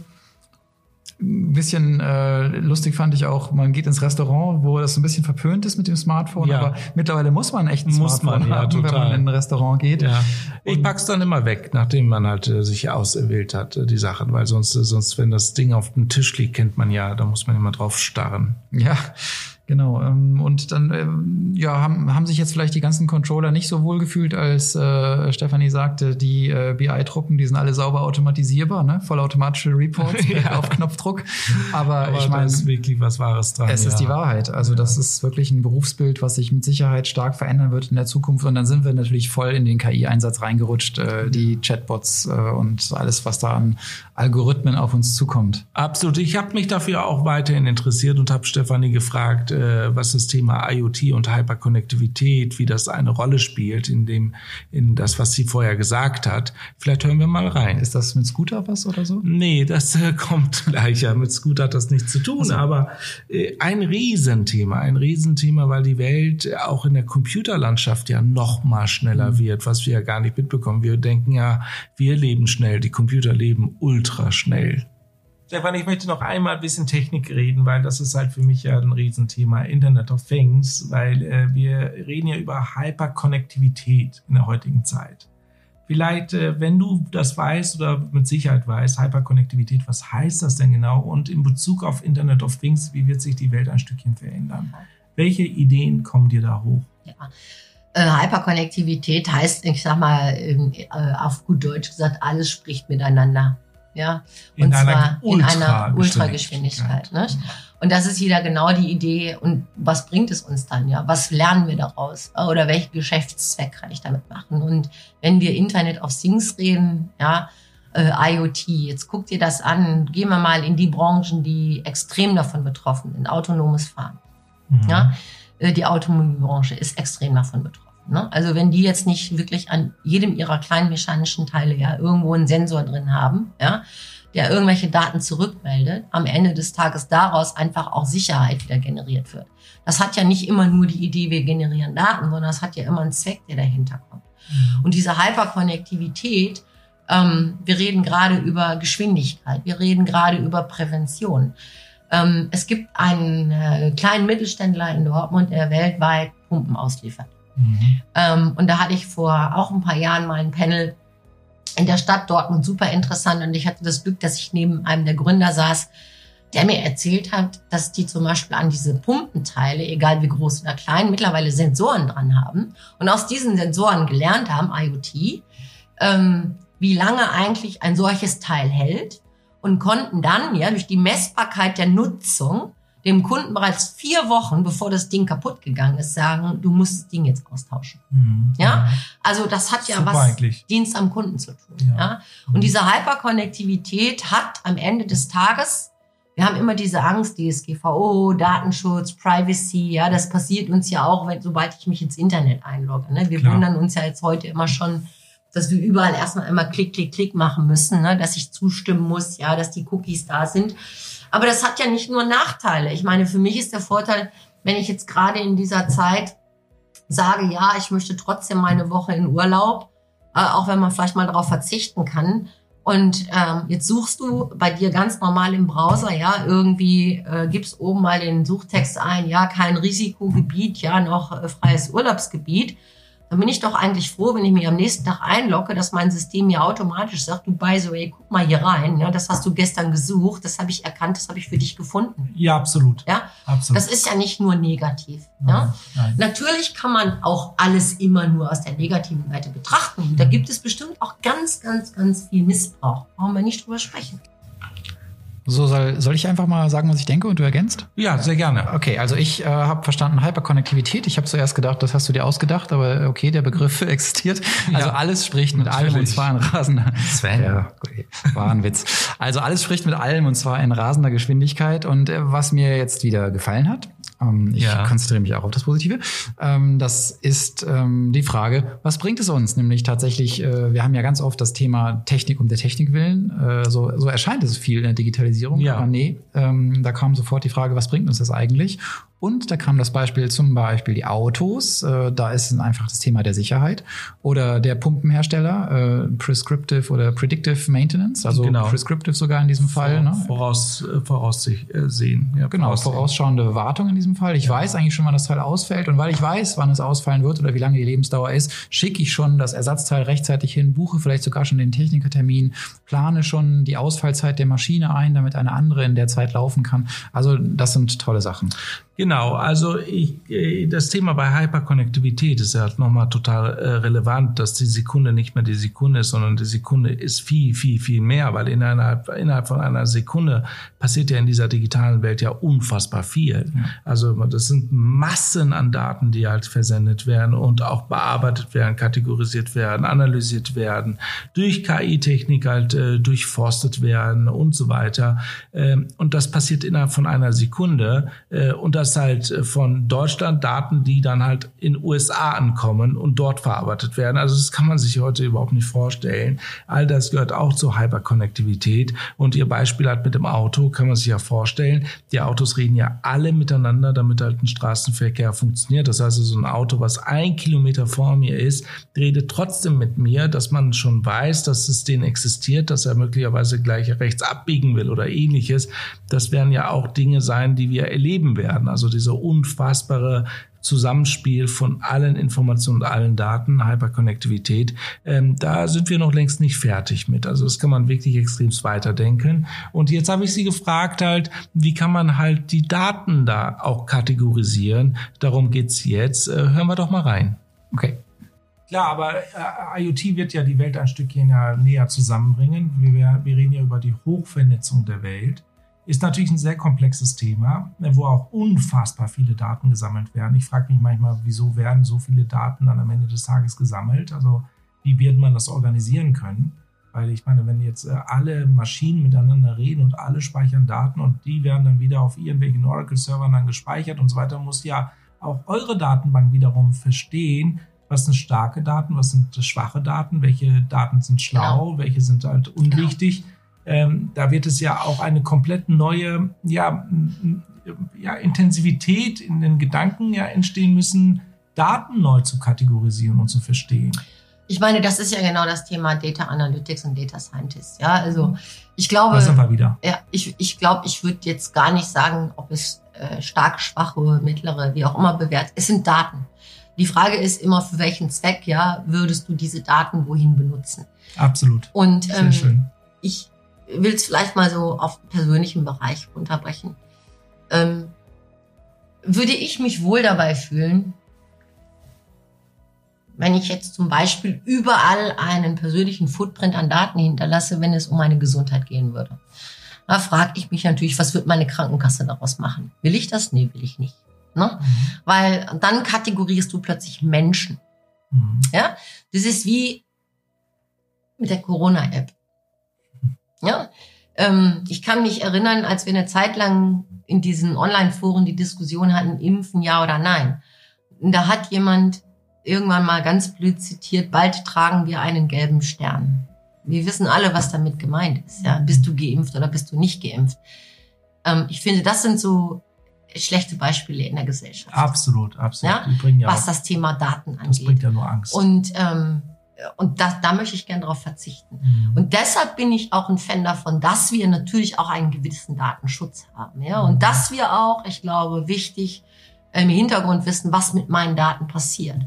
ein bisschen äh, lustig fand ich auch, man geht ins Restaurant, wo das ein bisschen verpönt ist mit dem Smartphone, ja. aber mittlerweile muss man echt ein muss Smartphone man, haben, total. wenn man in ein Restaurant geht. Ja. Ich pack's dann immer weg, nachdem man halt äh, sich auserwählt hat, äh, die Sachen, weil sonst, äh, sonst, wenn das Ding auf dem Tisch liegt, kennt man ja, da muss man immer drauf starren. Ja. Genau, ähm, und dann ähm, ja, haben, haben sich jetzt vielleicht die ganzen Controller nicht so wohl gefühlt, als äh, Stefanie sagte, die äh, BI-Truppen, die sind alle sauber automatisierbar, ne? vollautomatische Reports <laughs> ja. auf Knopfdruck. Aber, Aber ich meine, ist wirklich was Wahres dran. Es ja. ist die Wahrheit. Also ja. das ist wirklich ein Berufsbild, was sich mit Sicherheit stark verändern wird in der Zukunft. Und dann sind wir natürlich voll in den KI-Einsatz reingerutscht, äh, die Chatbots äh, und alles, was da an Algorithmen auf uns zukommt. Absolut. Ich habe mich dafür auch weiterhin interessiert und habe Stefanie gefragt, äh, was das Thema IoT und Hyperkonnektivität, wie das eine Rolle spielt in dem, in das, was sie vorher gesagt hat. Vielleicht hören wir mal rein. Ist das mit Scooter was oder so? Nee, das äh, kommt gleich. Ja, mit Scooter hat das nichts zu tun. Also. Aber äh, ein Riesenthema, ein Riesenthema, weil die Welt auch in der Computerlandschaft ja noch mal schneller mhm. wird, was wir ja gar nicht mitbekommen. Wir denken ja, wir leben schnell, die Computer leben ultra schnell. Stefan, ich möchte noch einmal ein bisschen Technik reden, weil das ist halt für mich ja ein Riesenthema, Internet of Things, weil äh, wir reden ja über Hyperkonnektivität in der heutigen Zeit. Vielleicht, äh, wenn du das weißt oder mit Sicherheit weißt, Hyperkonnektivität, was heißt das denn genau? Und in Bezug auf Internet of Things, wie wird sich die Welt ein Stückchen verändern? Welche Ideen kommen dir da hoch? Ja. Äh, Hyperkonnektivität heißt, ich sag mal, äh, auf gut Deutsch gesagt, alles spricht miteinander. Ja, in und zwar in einer Ultrageschwindigkeit. Ne? Und das ist wieder genau die Idee. Und was bringt es uns dann? Ja, was lernen wir daraus? Oder welchen Geschäftszweck kann ich damit machen? Und wenn wir Internet of Things reden, ja, äh, IoT, jetzt guckt ihr das an. Gehen wir mal in die Branchen, die extrem davon betroffen sind. Autonomes Fahren. Mhm. Ja, äh, die Automobilbranche ist extrem davon betroffen. Ne? Also wenn die jetzt nicht wirklich an jedem ihrer kleinen mechanischen Teile ja irgendwo einen Sensor drin haben, ja, der irgendwelche Daten zurückmeldet, am Ende des Tages daraus einfach auch Sicherheit wieder generiert wird. Das hat ja nicht immer nur die Idee, wir generieren Daten, sondern das hat ja immer einen Zweck, der dahinter kommt. Mhm. Und diese Hyperkonnektivität, ähm, wir reden gerade über Geschwindigkeit, wir reden gerade über Prävention. Ähm, es gibt einen äh, kleinen Mittelständler in Dortmund, der weltweit Pumpen ausliefert. Mhm. Ähm, und da hatte ich vor auch ein paar Jahren mal ein Panel in der Stadt Dortmund, super interessant. Und ich hatte das Glück, dass ich neben einem der Gründer saß, der mir erzählt hat, dass die zum Beispiel an diese Pumpenteile, egal wie groß oder klein, mittlerweile Sensoren dran haben und aus diesen Sensoren gelernt haben, IoT, ähm, wie lange eigentlich ein solches Teil hält und konnten dann ja durch die Messbarkeit der Nutzung dem Kunden bereits vier Wochen, bevor das Ding kaputt gegangen ist, sagen, du musst das Ding jetzt austauschen. Mhm. Ja, also das hat ja Super was eigentlich. Dienst am Kunden zu tun. Ja. ja? Und mhm. diese Hyperkonnektivität hat am Ende des Tages wir haben immer diese Angst, DSGVO, Datenschutz, Privacy, ja, das passiert uns ja auch, wenn, sobald ich mich ins Internet einlogge. Ne? Wir Klar. wundern uns ja jetzt heute immer schon, dass wir überall erstmal immer Klick, Klick, Klick machen müssen, ne? dass ich zustimmen muss, ja, dass die Cookies da sind. Aber das hat ja nicht nur Nachteile. Ich meine, für mich ist der Vorteil, wenn ich jetzt gerade in dieser Zeit sage, ja, ich möchte trotzdem meine Woche in Urlaub, äh, auch wenn man vielleicht mal darauf verzichten kann. Und ähm, jetzt suchst du bei dir ganz normal im Browser, ja, irgendwie äh, gibst oben mal den Suchtext ein, ja, kein Risikogebiet, ja, noch äh, freies Urlaubsgebiet dann bin ich doch eigentlich froh, wenn ich mich am nächsten Tag einlogge, dass mein System mir automatisch sagt, du by the way, guck mal hier rein, ja, das hast du gestern gesucht, das habe ich erkannt, das habe ich für dich gefunden. Ja, absolut. Ja, absolut. Das ist ja nicht nur negativ. Nein, ja? Nein. Natürlich kann man auch alles immer nur aus der negativen Seite betrachten. Da gibt es bestimmt auch ganz, ganz, ganz viel Missbrauch. Brauchen wir nicht drüber sprechen. So soll, soll ich einfach mal sagen, was ich denke und du ergänzt? Ja, sehr gerne. Okay, also ich äh, habe verstanden Hyperkonnektivität. Ich habe zuerst gedacht, das hast du dir ausgedacht, aber okay, der Begriff <laughs> existiert. Also Ja, alles spricht mit allem und natürlich. zwar in rasender. Sven. Ja, okay, war ein Witz. Also alles spricht mit allem und zwar in rasender Geschwindigkeit. Und äh, was mir jetzt wieder gefallen hat, ich Ja. konzentriere mich auch auf das Positive, ähm, das ist ähm, die Frage, was bringt es uns? Nämlich tatsächlich, äh, wir haben ja ganz oft das Thema Technik um der Technik willen. Äh, so, so erscheint es viel in der Digitalisierung. Ja. Aber nee, ähm, da kam sofort die Frage, was bringt uns das eigentlich? Und da kam das Beispiel zum Beispiel die Autos. Äh, da ist einfach das Thema der Sicherheit. Oder der Pumpenhersteller, äh, Prescriptive oder Predictive Maintenance, also Genau. Prescriptive sogar in diesem Fall. Ne? Voraus, äh, voraussehen. Ja, Genau, voraussehen. vorausschauende Wartung in diesem Fall. Ich weiß eigentlich schon, wann das Teil ausfällt und weil ich weiß, wann es ausfallen wird oder wie lange die Lebensdauer ist, schicke ich schon das Ersatzteil rechtzeitig hin, buche vielleicht sogar schon den Technikertermin, plane schon die Ausfallzeit der Maschine ein, damit eine andere in der Zeit laufen kann. Also das sind tolle Sachen. Genau, also ich, äh, das Thema bei Hyperkonnektivität ist ja nochmal total äh, relevant, dass die Sekunde nicht mehr die Sekunde ist, sondern die Sekunde ist viel, viel, viel mehr, weil innerhalb, innerhalb von einer Sekunde passiert ja in dieser digitalen Welt ja unfassbar viel. Also das sind Massen an Daten, die halt versendet werden und auch bearbeitet werden, kategorisiert werden, analysiert werden, durch KI-Technik halt äh, durchforstet werden und so weiter. Ähm, und das passiert innerhalb von einer Sekunde. Äh, und das halt äh, von Deutschland Daten, die dann halt in USA ankommen und dort verarbeitet werden. Also das kann man sich heute überhaupt nicht vorstellen. All das gehört auch zur Hyperkonnektivität. Und Ihr Beispiel halt mit dem Auto kann man sich ja vorstellen. Die Autos reden ja alle miteinander, damit halt ein Straßenverkehr funktioniert. Das heißt, so ein Auto, was ein Kilometer vor mir ist, redet trotzdem mit mir, dass man schon weiß, dass es den existiert, dass er möglicherweise gleich rechts abbiegen will oder ähnliches. Das werden ja auch Dinge sein, die wir erleben werden. Also diese unfassbare Zusammenspiel von allen Informationen und allen Daten, Hyperkonnektivität, ähm, da sind wir noch längst nicht fertig mit. Also das kann man wirklich extremst weiterdenken. Und jetzt habe ich Sie gefragt halt, wie kann man halt die Daten da auch kategorisieren? Darum geht's jetzt. Äh, hören wir doch mal rein. Okay. Klar, aber äh, IoT wird ja die Welt ein Stückchen näher zusammenbringen. Wir, wir reden ja über die Hochvernetzung der Welt. Ist natürlich ein sehr komplexes Thema, wo auch unfassbar viele Daten gesammelt werden. Ich frage mich manchmal, wieso werden so viele Daten dann am Ende des Tages gesammelt? Also wie wird man das organisieren können? Weil ich meine, wenn jetzt äh, alle Maschinen miteinander reden und alle speichern Daten und die werden dann wieder auf irgendwelchen Oracle-Servern dann gespeichert und so weiter, muss ja auch eure Datenbank wiederum verstehen, was sind starke Daten, was sind schwache Daten, welche Daten sind schlau, welche sind halt unwichtig. Ähm, da wird es ja auch eine komplett neue ja, ja, Intensivität in den Gedanken ja entstehen müssen, Daten neu zu kategorisieren und zu verstehen. Ich meine, das ist ja genau das Thema Data Analytics und Data Scientist. Ja, also ich glaube, Da sind wir wieder. ja, ich, ich glaube, ich würde jetzt gar nicht sagen, ob es äh, stark, schwache, mittlere, wie auch immer bewertet. Es sind Daten. Die Frage ist immer, für welchen Zweck, ja, würdest du diese Daten wohin benutzen? Absolut. Und Sehr ähm, schön. ich will es vielleicht mal so auf den persönlichen Bereich runterbrechen. Ähm, würde ich mich wohl dabei fühlen, wenn ich jetzt zum Beispiel überall einen persönlichen Footprint an Daten hinterlasse, wenn es um meine Gesundheit gehen würde. Da frage ich mich natürlich, was wird meine Krankenkasse daraus machen? Will ich das? Nee, will ich nicht. Ne? Weil dann kategorierst du plötzlich Menschen. Mhm. Ja, das ist wie mit der Corona-App. Ja, ähm, ich kann mich erinnern, als wir eine Zeit lang in diesen Online-Foren die Diskussion hatten, impfen ja oder nein. Und da hat jemand irgendwann mal ganz blöd zitiert, bald tragen wir einen gelben Stern. Wir wissen alle, was damit gemeint ist. Ja, bist du geimpft oder bist du nicht geimpft? Ähm, ich finde, das sind so schlechte Beispiele in der Gesellschaft, Absolut, absolut. Ja, ja was das Thema Daten das angeht. bringt ja nur Angst. Und, ähm, und da, da möchte ich gern darauf verzichten. Mhm. Und deshalb bin ich auch ein Fan davon, dass wir natürlich auch einen gewissen Datenschutz haben. Ja? Und dass wir auch, ich glaube, wichtig im Hintergrund wissen, was mit meinen Daten passiert.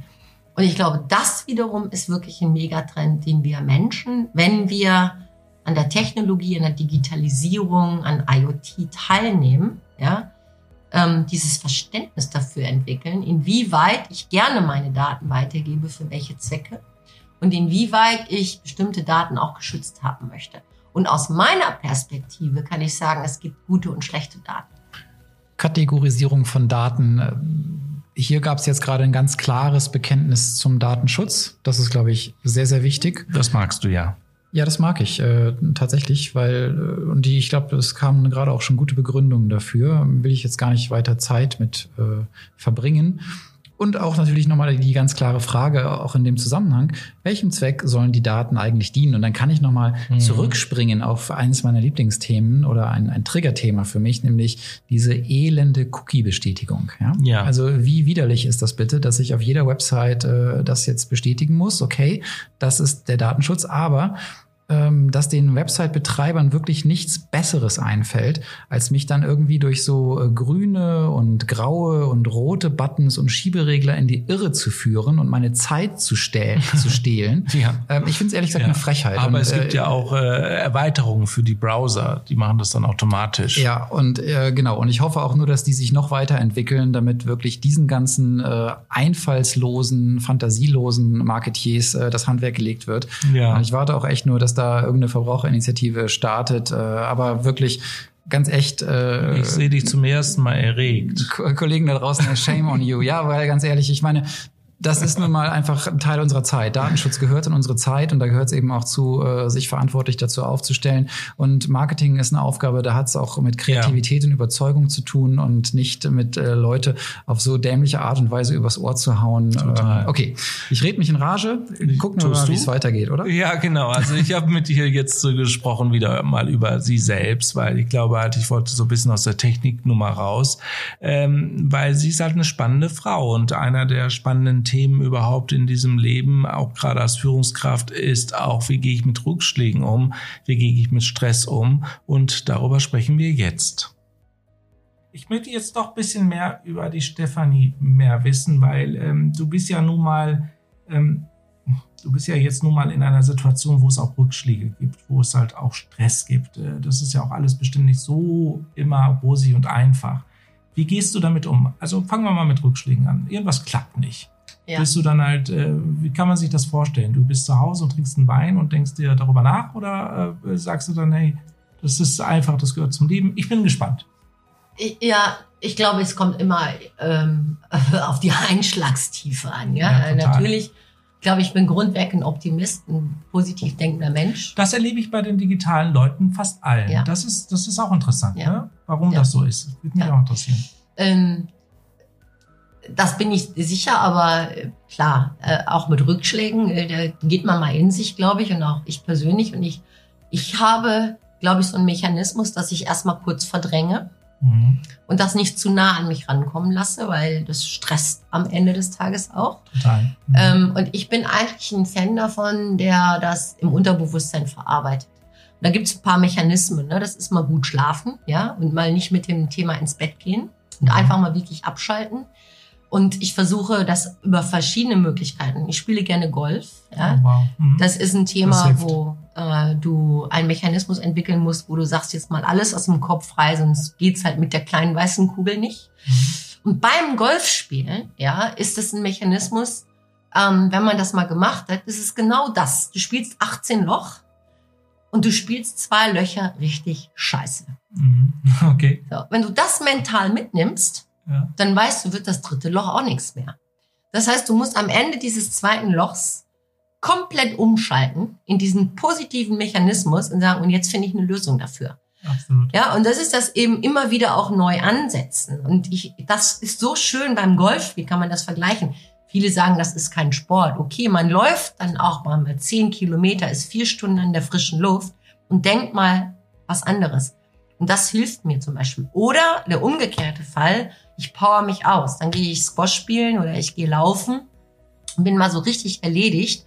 Und ich glaube, das wiederum ist wirklich ein Megatrend, den wir Menschen, wenn wir an der Technologie, an der Digitalisierung, an IoT teilnehmen, ja, ähm, dieses Verständnis dafür entwickeln, inwieweit ich gerne meine Daten weitergebe, für welche Zwecke und inwieweit ich bestimmte Daten auch geschützt haben möchte. Und aus meiner Perspektive kann ich sagen, es gibt gute und schlechte Daten. Kategorisierung von Daten. Hier gab es jetzt gerade ein ganz klares Bekenntnis zum Datenschutz. Das ist, glaube ich, sehr, sehr wichtig. Das magst du ja. Ja, das mag ich äh, tatsächlich, weil äh, und die, ich glaube, es kamen gerade auch schon gute Begründungen dafür. Will ich jetzt gar nicht weiter Zeit mit äh, verbringen. Und auch natürlich nochmal die ganz klare Frage, auch in dem Zusammenhang, welchem Zweck sollen die Daten eigentlich dienen? Und dann kann ich nochmal mhm. zurückspringen auf eines meiner Lieblingsthemen oder ein, ein Triggerthema für mich, nämlich diese elende Cookie-Bestätigung. Ja? ja? Also wie widerlich ist das bitte, dass ich auf jeder Website äh, das jetzt bestätigen muss? Okay, das ist der Datenschutz, aber dass den Website-Betreibern wirklich nichts Besseres einfällt, als mich dann irgendwie durch so äh, grüne und graue und rote Buttons und Schieberegler in die Irre zu führen und meine Zeit zu, stäh <laughs> zu stehlen. ja. ähm, ich finde es ehrlich gesagt ja. eine Frechheit. Aber und, es gibt äh, ja auch äh, Erweiterungen für die Browser, die machen das dann automatisch. Ja, und äh, genau. Und ich hoffe auch nur, dass die sich noch weiterentwickeln, damit wirklich diesen ganzen äh, einfallslosen, fantasielosen Marketiers äh, das Handwerk gelegt wird. Ja. Und ich warte auch echt nur, dass da irgendeine Verbraucherinitiative startet, äh, aber wirklich ganz echt. Äh, ich sehe dich zum ersten Mal erregt. Kollegen da draußen, shame on you. Ja, weil ganz ehrlich, ich meine, das ist nun mal einfach ein Teil unserer Zeit. Datenschutz gehört in unsere Zeit und da gehört es eben auch zu, äh, sich verantwortlich dazu aufzustellen. Und Marketing ist eine Aufgabe, da hat es auch mit Kreativität ja. und Überzeugung zu tun und nicht mit äh, Leute auf so dämliche Art und Weise übers Ohr zu hauen. Total. Äh, okay, ich rede mich in Rage. Gucken wir mal, wie es weitergeht, oder? Ja, genau. Also ich habe mit dir jetzt so gesprochen wieder mal über sie selbst, weil ich glaube halt, ich wollte so ein bisschen aus der Techniknummer raus, ähm, weil sie ist halt eine spannende Frau und einer der spannenden Themen überhaupt in diesem Leben, auch gerade als Führungskraft, ist auch, wie gehe ich mit Rückschlägen um, wie gehe ich mit Stress um und darüber sprechen wir jetzt. Ich möchte jetzt doch ein bisschen mehr über die Stefanie mehr wissen, weil ähm, du bist ja nun mal, ähm, du bist ja jetzt nun mal in einer Situation, wo es auch Rückschläge gibt, wo es halt auch Stress gibt. Äh, das ist ja auch alles bestimmt nicht so immer rosig und einfach. Wie gehst du damit um? Also fangen wir mal mit Rückschlägen an. Irgendwas klappt nicht ja. bist du dann halt, äh, wie kann man sich das vorstellen? Du bist zu Hause und trinkst einen Wein und denkst dir darüber nach oder äh, sagst du dann, hey, das ist einfach, das gehört zum Leben? Ich bin gespannt. Ja, ich glaube, es kommt immer ähm, <laughs> auf die Einschlagstiefe an. Ja, ja natürlich. Ich glaube, ich bin grundweg ein Optimist, ein positiv denkender Mensch. Das erlebe ich bei den digitalen Leuten fast allen. Ja. Das, ist, das ist auch interessant, ja. ne? warum das so ist. Das würde mich auch interessieren. Ähm, das bin ich sicher, aber äh, klar, äh, auch mit Rückschlägen, äh, da geht man mal in sich, glaube ich, und auch ich persönlich. Und ich, ich habe, glaube ich, so einen Mechanismus, dass ich erstmal kurz verdränge mhm. und das nicht zu nah an mich rankommen lasse, weil das stresst am Ende des Tages auch. Total. Mhm. Ähm, und ich bin eigentlich ein Fan davon, der das im Unterbewusstsein verarbeitet. Und da gibt es ein paar Mechanismen. Ne? Das ist mal gut schlafen, ja, und mal nicht mit dem Thema ins Bett gehen und mhm. einfach mal wirklich abschalten. Und ich versuche das über verschiedene Möglichkeiten. Ich spiele gerne Golf. Ja? Oh, wow. mhm. Das ist ein Thema, wo äh, du einen Mechanismus entwickeln musst, wo du sagst jetzt mal alles aus dem Kopf frei, sonst geht's halt mit der kleinen weißen Kugel nicht. Mhm. Und beim Golfspielen, ja, ist es ein Mechanismus, ähm, wenn man das mal gemacht hat, ist es genau das. Du spielst 18 Loch und du spielst zwei Löcher richtig scheiße. Mhm. <laughs> Okay. So, wenn du das mental mitnimmst, ja. dann weißt du, wird das dritte Loch auch nichts mehr. Das heißt, du musst am Ende dieses zweiten Lochs komplett umschalten in diesen positiven Mechanismus und sagen, und jetzt finde ich eine Lösung dafür. Absolut. Ja, und das ist das eben immer wieder auch neu ansetzen. Und ich, das ist so schön beim Golf, wie kann man das vergleichen? Viele sagen, das ist kein Sport. Okay, man läuft dann auch mal zehn Kilometer, ist vier Stunden in der frischen Luft und denkt mal was anderes. Und das hilft mir zum Beispiel. Oder der umgekehrte Fall, ich power mich aus. Dann gehe ich Squash spielen oder ich gehe laufen und bin mal so richtig erledigt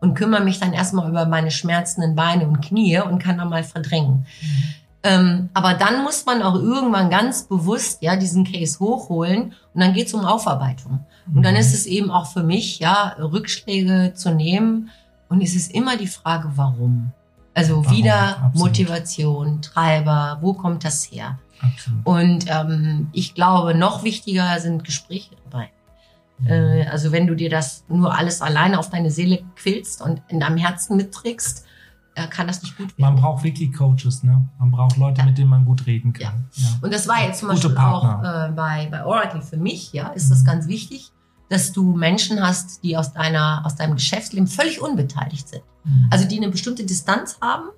und kümmere mich dann erstmal über meine schmerzenden Beine und Knie und kann dann mal verdrängen. Mhm. Ähm, aber dann muss man auch irgendwann ganz bewusst ja diesen Case hochholen und dann geht's um Aufarbeitung. Und dann mhm. ist es eben auch für mich ja Rückschläge zu nehmen und es ist immer die Frage, warum. Also warum? wieder Absolut. Motivation, Treiber, wo kommt das her? Absolut. Und ähm, ich glaube, noch wichtiger sind Gespräche dabei. Mhm. Äh, also wenn du dir das nur alles alleine auf deine Seele quillst und in deinem Herzen mitträgst, äh, kann das nicht gut werden. Man braucht wirklich Coaches, ne? Man braucht Leute, Ja. mit denen man gut reden kann. Ja. Und das war jetzt zum Beispiel auch Partner. äh, bei, bei Oracle für mich, ja, ist das ganz wichtig, dass du Menschen hast, die aus deiner, aus deinem Geschäftsleben völlig unbeteiligt sind. Mhm. Also die eine bestimmte Distanz haben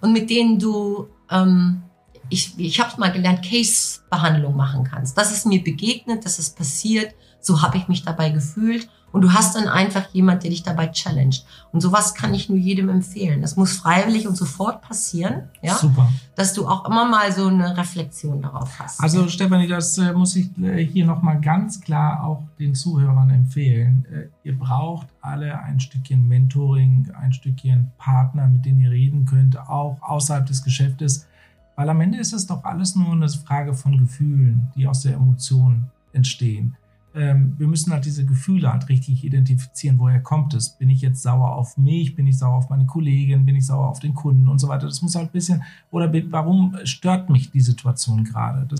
und mit denen du, ähm, ich, ich habe mal gelernt, Case-Behandlung machen kannst. Das ist mir begegnet, das ist passiert, so habe ich mich dabei gefühlt. Und du hast dann einfach jemand, der dich dabei challenged. Und sowas kann ich nur jedem empfehlen. Das muss freiwillig und sofort passieren, ja, Super. dass du auch immer mal so eine Reflexion darauf hast. Also Stefanie, das äh, muss ich äh, hier nochmal ganz klar auch den Zuhörern empfehlen. Äh, ihr braucht alle ein Stückchen Mentoring, ein Stückchen Partner, mit denen ihr reden könnt, auch außerhalb des Geschäftes. Weil am Ende ist es doch alles nur eine Frage von Gefühlen, die aus der Emotion entstehen. Ähm, wir müssen halt diese Gefühle halt richtig identifizieren. Woher kommt es? Bin ich jetzt sauer auf mich? Bin ich sauer auf meine Kollegin? Bin ich sauer auf den Kunden und so weiter? Das muss halt ein bisschen, oder warum stört mich die Situation gerade? Das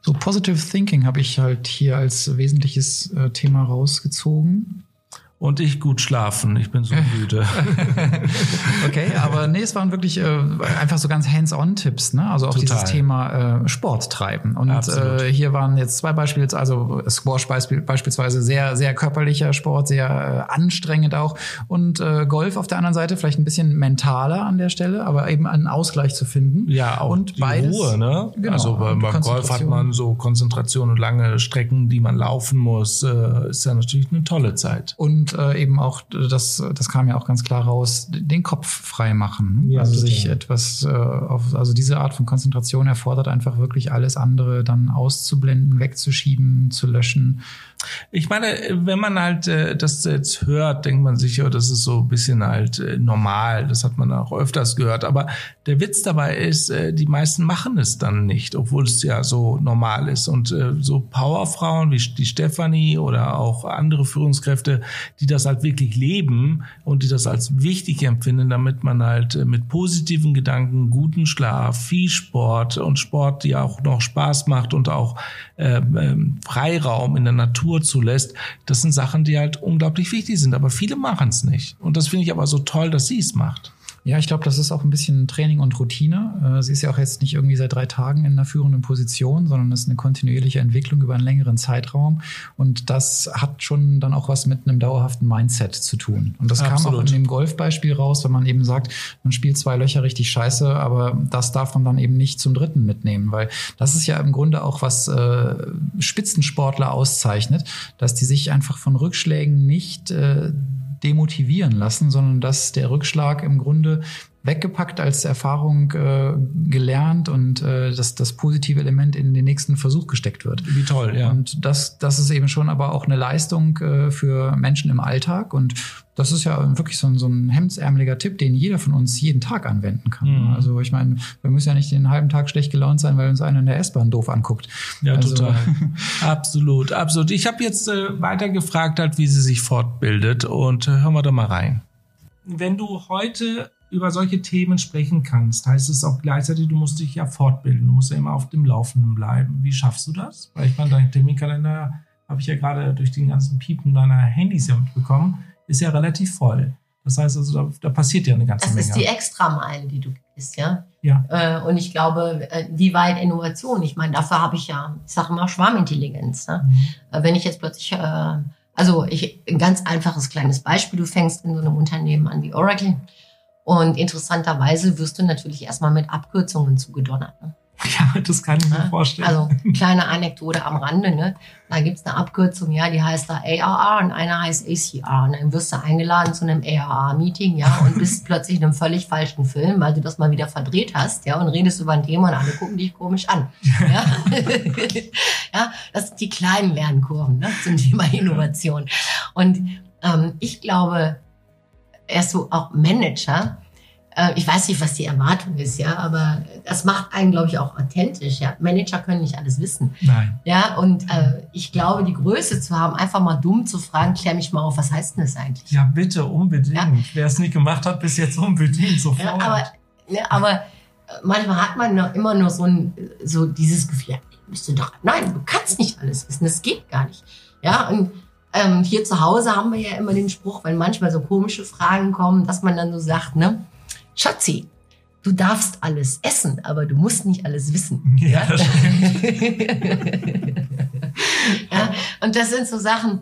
So Positive Thinking habe ich halt hier als wesentliches äh, Thema rausgezogen. Und ich gut schlafen. Ich bin so <laughs> müde. <laughs> Okay, aber nee, es waren wirklich äh, einfach so ganz Hands-on-Tipps, ne? Also auch Total. dieses Thema äh, Sport treiben. Und Absolut. äh, hier waren jetzt zwei Beispiele, also Squash beispiel, beispielsweise sehr, sehr körperlicher Sport, sehr äh, anstrengend auch. Und äh, Golf auf der anderen Seite vielleicht ein bisschen mentaler an der Stelle, aber eben einen Ausgleich zu finden. Ja, auch Und die beides- Ruhe, ne? Genau, also beim, Golf hat man so Konzentration und lange Strecken, die man laufen muss. Äh, ist ja natürlich eine tolle Zeit. Und äh, eben auch, das, das kam ja auch ganz klar raus, den Kopf frei machen. Ja, also total. sich etwas, äh, auf, also diese Art von Konzentration erfordert einfach wirklich alles andere dann auszublenden, wegzuschieben, zu löschen. Ich meine, wenn man halt äh, das jetzt hört, denkt man sich, ja, das ist so ein bisschen halt äh, normal. Das hat man auch öfters gehört. Aber der Witz dabei ist, äh, die meisten machen es dann nicht, obwohl es ja so normal ist. Und äh, so Powerfrauen wie die Stefanie oder auch andere Führungskräfte, die das halt wirklich leben und die das als wichtig empfinden, damit man halt äh, mit positiven Gedanken, guten Schlaf, viel Sport und Sport, die auch noch Spaß macht und auch ähm, Freiraum in der Natur zulässt, das sind Sachen, die halt unglaublich wichtig sind. Aber viele machen es nicht. Und das finde ich aber so toll, dass sie es macht. Ja, ich glaube, das ist auch ein bisschen Training und Routine. Äh, Sie ist ja auch jetzt nicht irgendwie seit drei Tagen in einer führenden Position, sondern es ist eine kontinuierliche Entwicklung über einen längeren Zeitraum. Und das hat schon dann auch was mit einem dauerhaften Mindset zu tun. Und das kam auch Absolut. in dem Golfbeispiel raus, wenn man eben sagt, man spielt zwei Löcher richtig scheiße, aber das darf man dann eben nicht zum dritten mitnehmen, weil das ist ja im Grunde auch was äh, Spitzensportler auszeichnet, dass die sich einfach von Rückschlägen nicht äh, demotivieren lassen, sondern dass der Rückschlag im Grunde weggepackt als Erfahrung äh, gelernt und äh, dass das positive Element in den nächsten Versuch gesteckt wird. Wie toll, ja. Und das, das ist eben schon aber auch eine Leistung äh, für Menschen im Alltag. Und das ist ja wirklich so ein, so ein hemdsärmeliger Tipp, den jeder von uns jeden Tag anwenden kann. Mhm. Also ich meine, wir müssen ja nicht den halben Tag schlecht gelaunt sein, weil uns einer in der S-Bahn doof anguckt. Ja, Also- total. <laughs> absolut, absolut. Ich habe jetzt äh, weiter gefragt, halt, wie sie sich fortbildet und äh, hören wir da mal rein. Wenn du heute über solche Themen sprechen kannst, heißt es auch gleichzeitig, du musst dich ja fortbilden. Du musst ja immer auf dem Laufenden bleiben. Wie schaffst du das? Weil ich meine, dein Terminkalender habe ich ja gerade durch den ganzen Piepen deiner Handys ja mitbekommen, ist ja relativ voll. Das heißt also, da, da passiert ja eine ganze Das Menge. ist die Extrameile, die du gehst, ja. Ja. Äh, und ich glaube, äh, wie weit Innovation? Ich meine, dafür habe ich ja, ich sage immer Schwarmintelligenz. Ne? Äh, wenn ich jetzt plötzlich, also ich, ein ganz einfaches kleines Beispiel, du fängst in so einem Unternehmen an wie Oracle und interessanterweise wirst du natürlich erstmal mit Abkürzungen zugedonnert. Ne? ja, das kann ich mir vorstellen. Also <laughs> kleine Anekdote am Rande, ne? Da gibt's eine Abkürzung, ja, die heißt da ARR und einer heißt ACR. Und dann wirst du eingeladen zu einem ARR-Meeting, ja, und bist <laughs> plötzlich in einem völlig falschen Film, weil du das mal wieder verdreht hast, ja, und redest über ein Thema und alle gucken dich komisch an. Ja, <laughs> ja das sind die kleinen Lernkurven ne, zum Thema Innovation. Und ähm, ich glaube, erst so auch Manager, äh, ich weiß nicht, was die Erwartung ist, ja, aber das macht einen, glaube ich, auch authentisch. Ja, Manager können nicht alles wissen. Nein. Ja, und äh, ich glaube, die Größe zu haben, einfach mal dumm zu fragen, klär mich mal auf, was heißt denn das eigentlich? Ja, bitte, unbedingt. Ja. Wer es nicht gemacht hat, bis jetzt unbedingt sofort. Ja, aber, ne, aber äh, manchmal hat man noch immer nur so, ein, so dieses Gefühl, ja, ich müsste doch, nein, du kannst nicht alles wissen, das geht gar nicht. Ja, und ähm, hier zu Hause haben wir ja immer den Spruch, wenn manchmal so komische Fragen kommen, dass man dann so sagt, ne, Schatzi, du darfst alles essen, aber du musst nicht alles wissen. <laughs> Ja, das stimmt. <laughs> ja, und das sind so Sachen,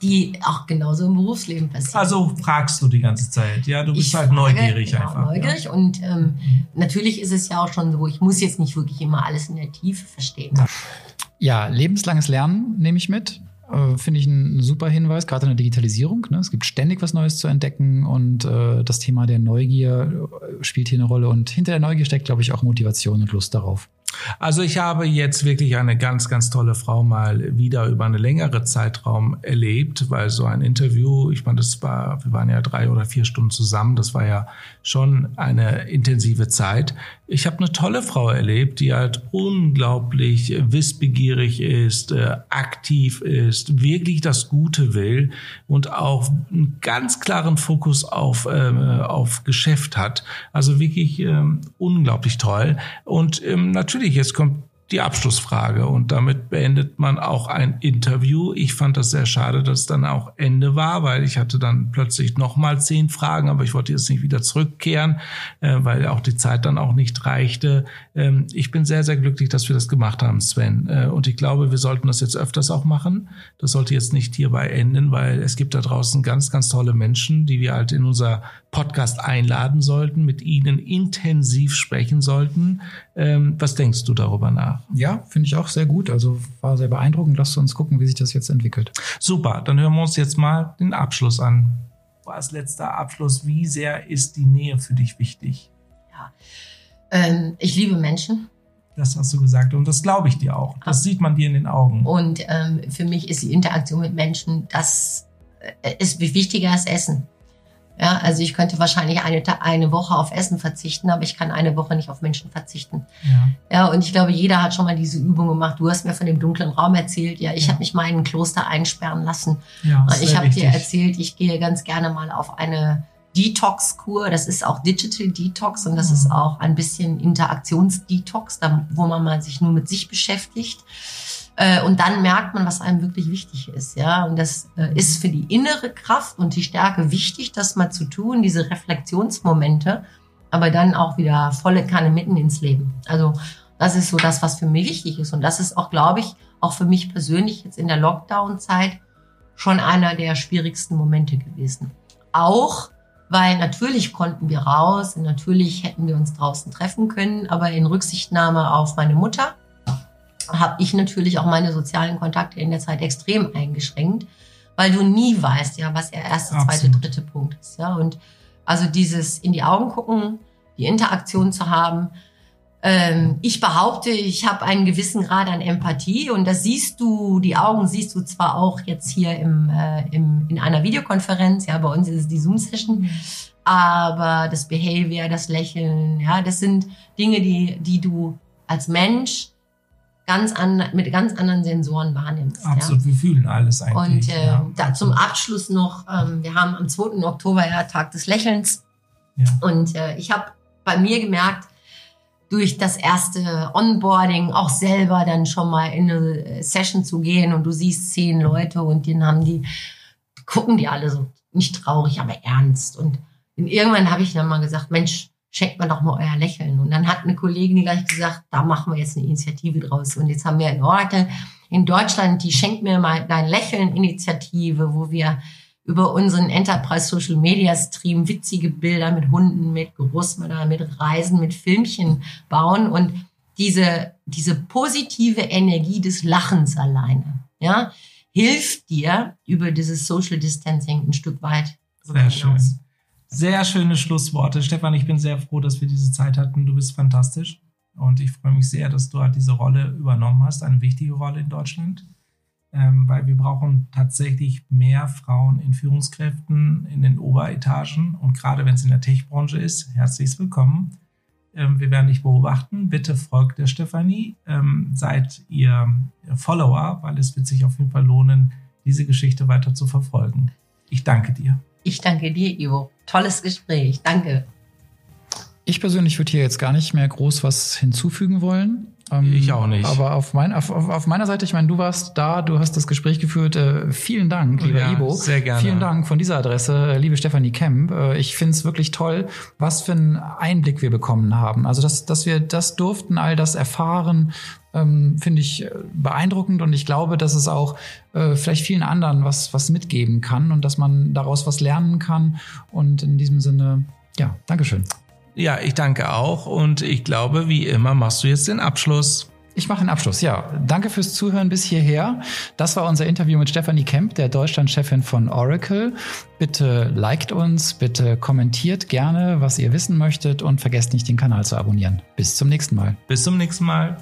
die auch genauso im Berufsleben passieren. Also fragst du die ganze Zeit. Ja, du bist Ich halt frage, neugierig genau, einfach. Neugierig Ja. und ähm, natürlich ist es ja auch schon so, ich muss jetzt nicht wirklich immer alles in der Tiefe verstehen. Ja, lebenslanges Lernen nehme ich mit. Äh, Finde ich ein super Hinweis, gerade in der Digitalisierung. Ne? Es gibt ständig was Neues zu entdecken und äh, das Thema der Neugier äh, spielt hier eine Rolle. Und hinter der Neugier steckt, glaube ich, auch Motivation und Lust darauf. Also ich habe jetzt wirklich eine ganz, ganz tolle Frau mal wieder über eine längere Zeitraum erlebt, weil so ein Interview, ich meine, das war, wir waren ja drei oder vier Stunden zusammen, das war ja schon eine intensive Zeit. Ich habe eine tolle Frau erlebt, die halt unglaublich wissbegierig ist, äh, aktiv ist, wirklich das Gute will und auch einen ganz klaren Fokus auf, ähm, auf Geschäft hat. Also wirklich ähm, unglaublich toll. Und ähm, natürlich, jetzt kommt die Abschlussfrage und damit beendet man auch ein Interview. Ich fand das sehr schade, dass es dann auch Ende war, weil ich hatte dann plötzlich nochmal zehn Fragen, aber ich wollte jetzt nicht wieder zurückkehren, äh, weil auch die Zeit dann auch nicht reichte. Ähm, ich bin sehr, sehr glücklich, dass wir das gemacht haben, Sven. Äh, und ich glaube, wir sollten das jetzt öfters auch machen. Das sollte jetzt nicht hierbei enden, weil es gibt da draußen ganz, ganz tolle Menschen, die wir halt in unser Podcast einladen sollten, mit ihnen intensiv sprechen sollten. Ähm, was denkst du darüber nach? Ja, finde ich auch sehr gut. Also war sehr beeindruckend. Lasst uns gucken, wie sich das jetzt entwickelt. Super, dann hören wir uns jetzt mal den Abschluss an. Als letzter Abschluss, wie sehr ist die Nähe für dich wichtig? Ähm, ich liebe Menschen Das hast du gesagt und das glaube ich dir auch. Das sieht man dir in den Augen. und ähm, für mich ist die Interaktion mit Menschen, das äh, ist wichtiger als Essen. Ja, also ich könnte wahrscheinlich eine, eine Woche auf Essen verzichten, aber ich kann eine Woche nicht auf Menschen verzichten. Ja. Ja, und ich glaube, jeder hat schon mal diese Übung gemacht. Du hast mir von dem dunklen Raum erzählt. Ja, ich Ja. habe mich mal in ein Kloster einsperren lassen. Ja, ich habe dir erzählt, ich gehe ganz gerne mal auf eine Detox-Kur. Das ist auch Digital Detox und das Mhm. ist auch ein bisschen Interaktionsdetox, da- wo man mal sich nur mit sich beschäftigt. Äh, Und dann merkt man, was einem wirklich wichtig ist. Ja, und das äh, ist für die innere Kraft und die Stärke wichtig, das mal zu tun, diese Reflexionsmomente, aber dann auch wieder volle Kanne mitten ins Leben. Also das ist so das, was für mich wichtig ist. Und das ist auch, glaube ich, auch für mich persönlich jetzt in der Lockdown-Zeit schon einer der schwierigsten Momente gewesen. Auch weil natürlich konnten wir raus und natürlich hätten wir uns draußen treffen können, aber in Rücksichtnahme auf meine Mutter habe ich natürlich auch meine sozialen Kontakte in der Zeit extrem eingeschränkt, weil du nie weißt, ja, was der erste, zweite, Absolut. dritte Punkt ist, ja. Und also dieses in die Augen gucken, die Interaktion zu haben. Ähm, ich behaupte, ich habe einen gewissen Grad an Empathie und das siehst du, die Augen siehst du zwar auch jetzt hier im, äh, im, in einer Videokonferenz, ja, bei uns ist es die Zoom-Session, aber das Behavior, das Lächeln, ja, das sind Dinge, die, die du als Mensch ganz an, mit ganz anderen Sensoren wahrnimmst. Ja. Absolut, wir fühlen alles eigentlich. Und äh, ja. da zum Abschluss noch, ähm, wir haben am 2. Oktober ja Tag des Lächelns. Ja. Und äh, ich habe bei mir gemerkt, durch das erste Onboarding auch selber dann schon mal in eine Session zu gehen und du siehst zehn Leute und dann haben die, gucken die alle so nicht traurig, aber ernst. Und irgendwann habe ich dann mal gesagt, Mensch, schenkt mir doch mal euer Lächeln. Und dann hat eine Kollegin gleich gesagt, da machen wir jetzt eine Initiative draus. Und jetzt haben wir in Oracle in Deutschland die Schenk mir mal dein Lächeln Initiative, wo wir über unseren Enterprise Social Media Stream witzige Bilder mit Hunden, mit Großmüttern, mit Reisen, mit Filmchen bauen und diese, diese positive Energie des Lachens alleine, ja, hilft dir über dieses Social Distancing ein Stück weit. Sehr schön. Sehr schöne Schlussworte. Stefan, ich bin sehr froh, dass wir diese Zeit hatten. Du bist fantastisch. Und ich freue mich sehr, dass du halt diese Rolle übernommen hast, eine wichtige Rolle in Deutschland. Ähm, weil wir brauchen tatsächlich mehr Frauen in Führungskräften in den Oberetagen. Und gerade wenn es in der Tech-Branche ist, herzlich willkommen. Ähm, wir werden dich beobachten. Bitte folgt der Stefanie. Ähm, seid ihr Follower, weil es wird sich auf jeden Fall lohnen, diese Geschichte weiter zu verfolgen. Ich danke dir. Ich danke dir, Ivo. Tolles Gespräch. Danke. Ich persönlich würde hier jetzt gar nicht mehr groß was hinzufügen wollen. Ähm, ich auch nicht. Aber auf, mein, auf, auf, meiner Seite, ich meine, du warst da, du hast das Gespräch geführt. Äh, vielen Dank, lieber ja, Ibo. Sehr gerne. Vielen Dank von dieser Adresse, äh, liebe Stefanie Kemp. Äh, ich finde es wirklich toll, was für einen Einblick wir bekommen haben. Also, dass, dass wir das durften, all das erfahren, ähm, finde ich äh, beeindruckend und ich glaube, dass es auch äh, vielleicht vielen anderen was, was mitgeben kann und dass man daraus was lernen kann. Und in diesem Sinne, ja, Dankeschön. Ja, ich danke auch und ich glaube, wie immer machst du jetzt den Abschluss. Ich mache den Abschluss, ja. Danke fürs Zuhören bis hierher. Das war unser Interview mit Stephanie Kemp, der Deutschlandchefin von Oracle. Bitte liked uns, bitte kommentiert gerne, was ihr wissen möchtet und vergesst nicht, den Kanal zu abonnieren. Bis zum nächsten Mal. Bis zum nächsten Mal.